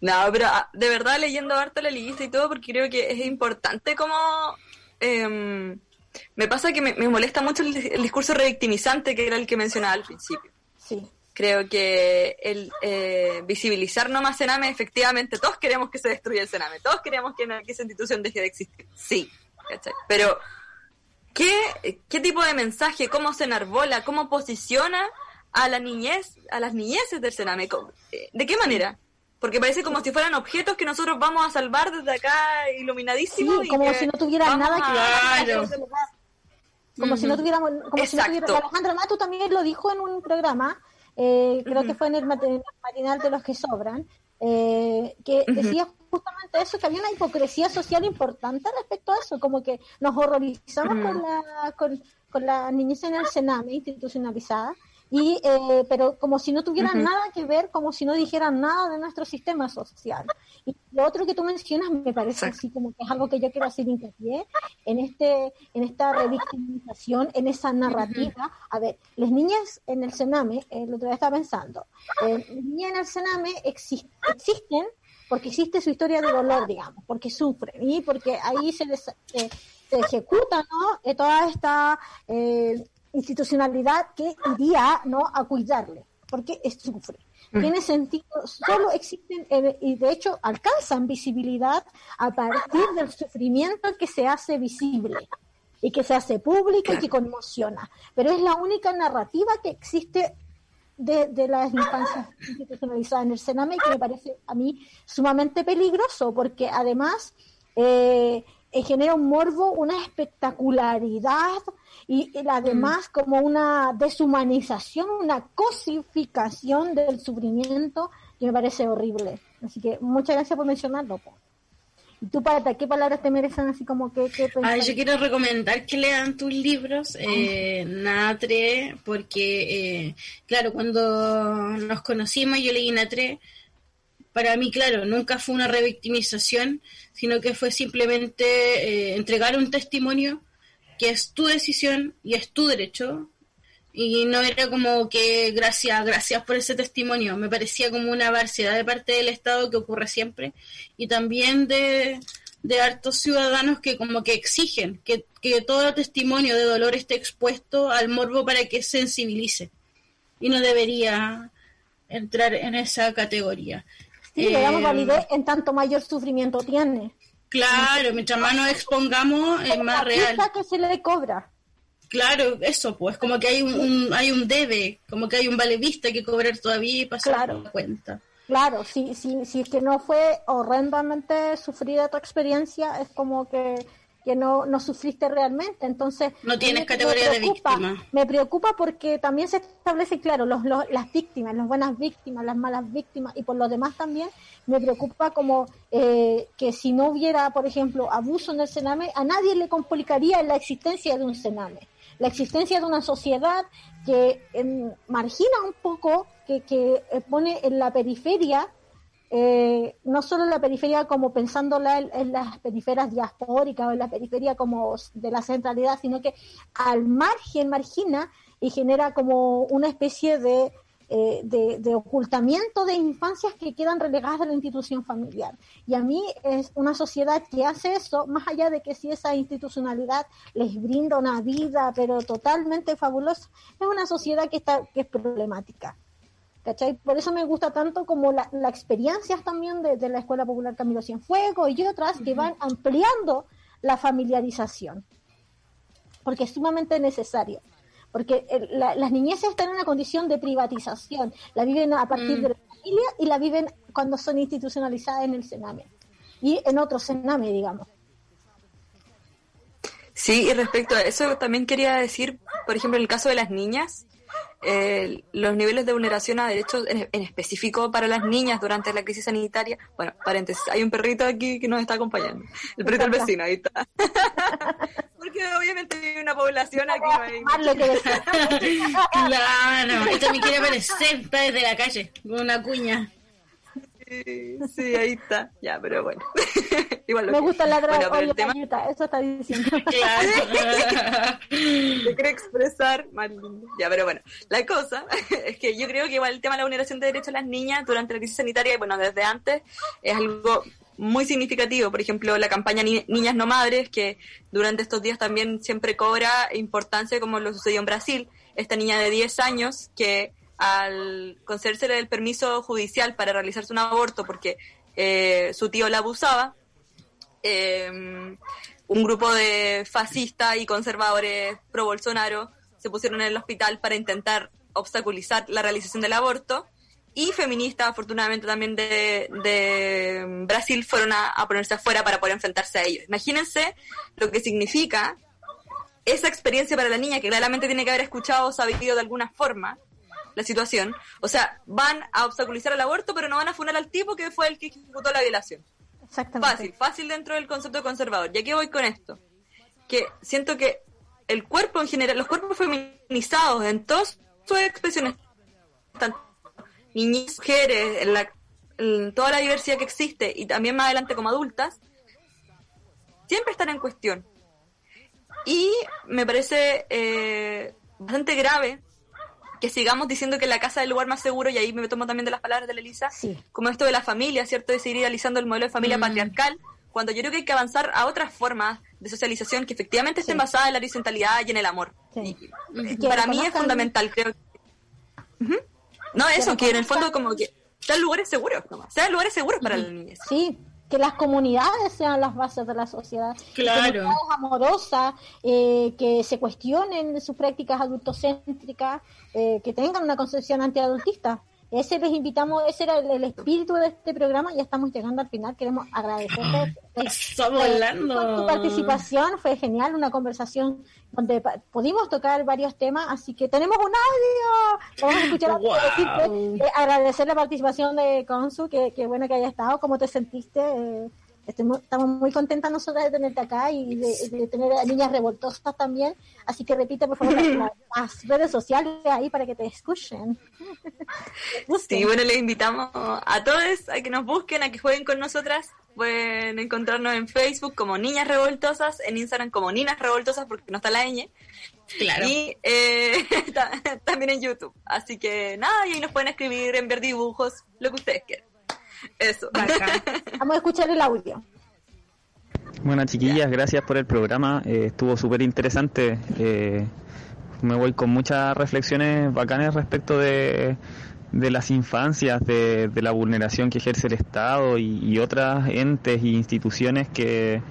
No, pero ah, de verdad leyendo harto la lista y todo, porque creo que es importante como... em, me pasa que me, me molesta mucho el, el discurso revictimizante que era el que mencionaba al principio. Sí. Creo que el eh, visibilizar no más Sename, efectivamente, todos queremos que se destruya el Sename, todos queremos que, que esa institución deje de existir. Sí, ¿cachai? Pero, ¿qué, ¿qué tipo de mensaje, cómo se enarbola, cómo posiciona a la niñez, a las niñeces del Sename? Eh, ¿De qué manera? Porque parece como si fueran objetos que nosotros vamos a salvar desde acá iluminadísimos. Sí, como si no tuvieran nada que ver. Como si no tuviéramos, como si no tuviéramos, Alejandra Mato también lo dijo en un programa, eh, creo que fue en el, matinal de los que sobran, eh, que decía justamente eso, que había una hipocresía social importante respecto a eso, como que nos horrorizamos con la con, con la niñez en el Sename institucionalizada y eh, pero como si no tuvieran nada que ver, como si no dijeran nada de nuestro sistema social. Y lo otro que tú mencionas me parece así como que es algo que yo quiero hacer hincapié en este en esta revictimización, en esa narrativa. A ver, las niñas en el Sename, el otro día estaba pensando, eh, las niñas en el Sename existen porque existe su historia de dolor, digamos, porque sufren y porque ahí se, se ejecuta ¿no? Eh, toda esta eh, institucionalidad que iría ¿no? a cuidarle, porque sufre. Mm. Tiene sentido, solo existen eh, y de hecho alcanzan visibilidad a partir del sufrimiento que se hace visible y que se hace público y que conmociona. Pero es la única narrativa que existe de, de las infancias institucionalizadas en el Sename que me parece a mí sumamente peligroso porque además eh, eh, genera un morbo, una espectacularidad y, además mm. como una deshumanización, una cosificación del sufrimiento que me parece horrible. Así que muchas gracias por mencionarlo. ¿Y tú, Pata, qué palabras te merecen así como que... yo quiero recomendar que lean tus libros, eh, Natre, porque, eh, claro, cuando nos conocimos yo leí Natre, para mí, claro, nunca fue una revictimización, sino que fue simplemente eh, entregar un testimonio que es tu decisión y es tu derecho. Y no era como que gracias, gracias por ese testimonio. Me parecía como una barbaridad de parte del Estado que ocurre siempre. Y también de, de hartos ciudadanos que como que exigen que, que todo testimonio de dolor esté expuesto al morbo para que sensibilice. Y no debería entrar en esa categoría. Sí, le damos validez en tanto mayor sufrimiento tiene. Claro, mientras más nos expongamos, es más real. que se le cobra. Claro, eso, pues, como que hay un, hay un debe, como que hay un vale vista que cobrar todavía y pasar claro. la cuenta. Claro, si, si, si es que no fue horrendamente sufrida tu experiencia, es como que que no, no sufriste realmente. Entonces, no tienes categoría de víctima. Me preocupa porque también se establece, claro, los, las víctimas, las buenas víctimas, las malas víctimas, y por lo demás también me preocupa como eh, que si no hubiera, por ejemplo, abuso en el Sename, a nadie le complicaría la existencia de un Sename. La existencia de una sociedad que em, margina un poco, que, que pone en la periferia eh, no solo la periferia como pensándola en, las periferias diaspóricas o en la periferia como de la centralidad, sino que al margen margina y genera como una especie de, eh, de, ocultamiento de infancias que quedan relegadas a la institución familiar. Y a mí es una sociedad que hace eso, más allá de que si esa institucionalidad les brinda una vida, pero totalmente fabulosa, es una sociedad que, está, que es problemática. Por eso me gusta tanto como las la experiencias también de, la Escuela Popular Camilo Cienfuegos y otras que van ampliando la familiarización, porque es sumamente necesario. Porque las niñeces están en una condición de privatización, la viven a partir mm. de la familia y la viven cuando son institucionalizadas en el Sename y en otro Sename, digamos. Sí, y respecto a eso también quería decir, por ejemplo, en el caso de las niñas, eh, los niveles de vulneración a derechos en, específico para las niñas durante la crisis sanitaria. Bueno, paréntesis, hay un perrito aquí que nos está acompañando. El perrito del vecino, ahí está. Porque obviamente hay una población aquí. No claro, esto me quiere aparecer, está desde la calle, con una cuña. Sí, ahí está. Ya, pero bueno. Igual Me gusta la bueno, pero el tema... eso está diciendo. Claro. Se quiere expresar más lindo. Ya, pero bueno, la cosa es que yo creo que igual el tema de la vulneración de derechos de las niñas durante la crisis sanitaria, y bueno, desde antes, es algo muy significativo. Por ejemplo, la campaña Niñas No Madres, que durante estos días también siempre cobra importancia, como lo sucedió en Brasil. Esta niña de 10 años que al concederse el permiso judicial para realizarse un aborto porque eh, su tío la abusaba, eh, un grupo de fascistas y conservadores pro Bolsonaro se pusieron en el hospital para intentar obstaculizar la realización del aborto y feministas, afortunadamente también de, Brasil, fueron a, ponerse afuera para poder enfrentarse a ellos. Imagínense lo que significa esa experiencia para la niña, que claramente tiene que haber escuchado o sabido de alguna forma la situación. O sea, van a obstaculizar el aborto, pero no van a funar al tipo que fue el que ejecutó la violación. Exactamente. Fácil, fácil dentro del concepto conservador. ¿Ya que voy con esto? Que siento que el cuerpo en general, los cuerpos feminizados en todas sus expresiones, tanto niñas, mujeres, en, la, toda la diversidad que existe y también más adelante como adultas, siempre están en cuestión. Y me parece eh, bastante grave que sigamos diciendo que la casa es el lugar más seguro, y ahí me tomo también de las palabras de la Elisa, como esto de la familia, ¿cierto? De seguir idealizando el modelo de familia mm. patriarcal, cuando yo creo que hay que avanzar a otras formas de socialización que efectivamente estén basadas en la horizontalidad y en el amor. para mí es fundamental, creo. No, eso, que en el fondo como que sean lugares seguros, sean lugares seguros para la niñez. Sí, que las comunidades sean las bases de la sociedad. Claro. Que amorosas, eh, que se cuestionen sus prácticas adultocéntricas, eh, que tengan una concepción antiadultista. Ese les invitamos, ese era el, espíritu de este programa, ya estamos llegando al final, queremos agradecerte. Está volando. Tu participación fue genial, una conversación donde pudimos tocar varios temas, así que tenemos un audio. Vamos a escuchar eh, agradecer la participación de Consu, que, que bueno que haya estado, cómo te sentiste. Eh, estamos muy contentas nosotras de tenerte acá y de, tener a niñas revoltosas también. Así que repite, por favor, las, redes sociales ahí para que te escuchen. sí, bueno, les invitamos a todos a que nos busquen, a que jueguen con nosotras. Pueden encontrarnos en Facebook como Niñas Revoltosas, en Instagram como Niñas Revoltosas porque no está la ñ. Claro. Y eh, también en YouTube. Así que nada, y ahí nos pueden escribir, enviar dibujos, lo que ustedes quieran. Eso. Vamos a escuchar el audio. Bueno, chiquillas, gracias por el programa. Eh, estuvo súper interesante. Eh, me voy con muchas reflexiones bacanas respecto de, de las infancias, de, la vulneración que ejerce el Estado y, y otras entes e instituciones que,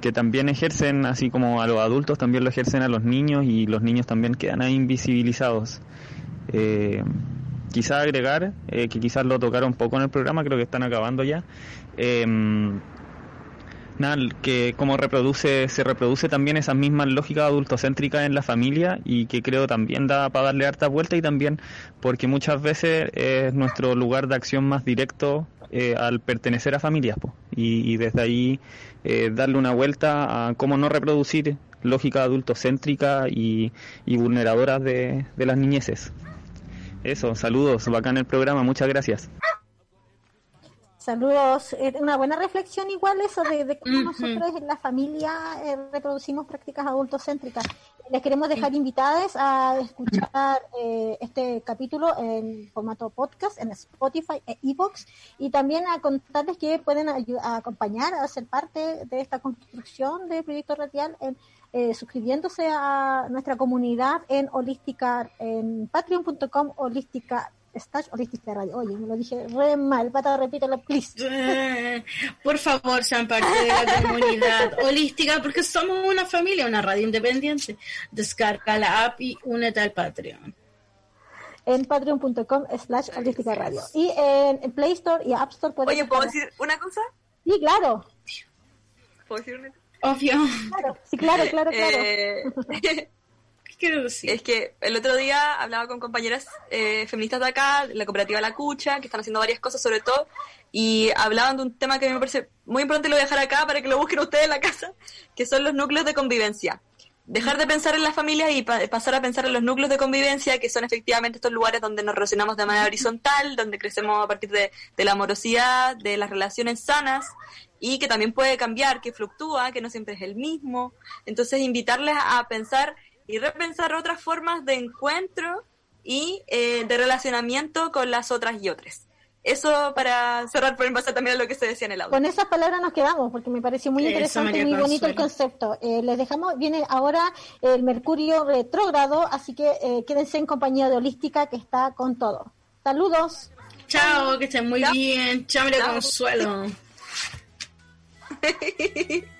que también ejercen, así como a los adultos, también lo ejercen a los niños y los niños también quedan ahí invisibilizados. Eh, quizás agregar, eh, que quizás lo tocaron poco en el programa, creo que están acabando ya. Em, nada, que como reproduce, se reproduce también esas mismas lógicas adultocéntricas en la familia y que creo también da para darle harta vuelta y también porque muchas veces es nuestro lugar de acción más directo eh, al pertenecer a familias y, desde ahí eh, darle una vuelta a cómo no reproducir lógicas adultocéntricas y, y vulneradoras de, de las niñeces. Eso, saludos, bacán el programa, muchas gracias. Saludos, eh, una buena reflexión igual eso de, cómo nosotros en la familia eh, reproducimos prácticas adultocéntricas. Les queremos dejar invitadas a escuchar eh, este capítulo en formato podcast en Spotify e iVoox y también a contarles que pueden a acompañar, a ser parte de esta construcción de Proyecto Radial en eh, suscribiéndose a nuestra comunidad en holística, en patreon.com holística Stash Holística Radio. Oye, me lo dije re mal, pata, repítelo, please. Por favor, sean parte de la comunidad holística porque somos una familia, una radio independiente. Descarga la app y únete al Patreon. En patreon.com slash holística radio. Y en, Play Store y App Store puedes... Oye, ¿puedo decir una cosa? Sí, claro. ¿Puedo decir una Obvio. Claro, sí, claro, claro, claro. Eh, es que el otro día hablaba con compañeras eh, feministas de acá, la cooperativa La Cucha, que están haciendo varias cosas sobre todo, y hablaban de un tema que me parece muy importante y lo voy a dejar acá para que lo busquen ustedes en la casa, que son los núcleos de convivencia. Dejar de pensar en las familias y pasar a pensar en los núcleos de convivencia, que son efectivamente estos lugares donde nos relacionamos de manera horizontal, donde crecemos a partir de, de la amorosidad, de las relaciones sanas, y que también puede cambiar, que fluctúa, que no siempre es el mismo. Entonces, invitarles a pensar y repensar otras formas de encuentro y eh, de relacionamiento con las otras y otras. eso para cerrar, por en base también a lo que se decía en el audio. Con esas palabras nos quedamos, porque me pareció muy interesante y muy bonito el concepto. Eh, les dejamos, viene ahora el Mercurio retrógrado, así que eh, quédense en compañía de Holística, que está con todo. Saludos. Chao, que estén muy Chao. bien. Chao. Consuelo. Bye.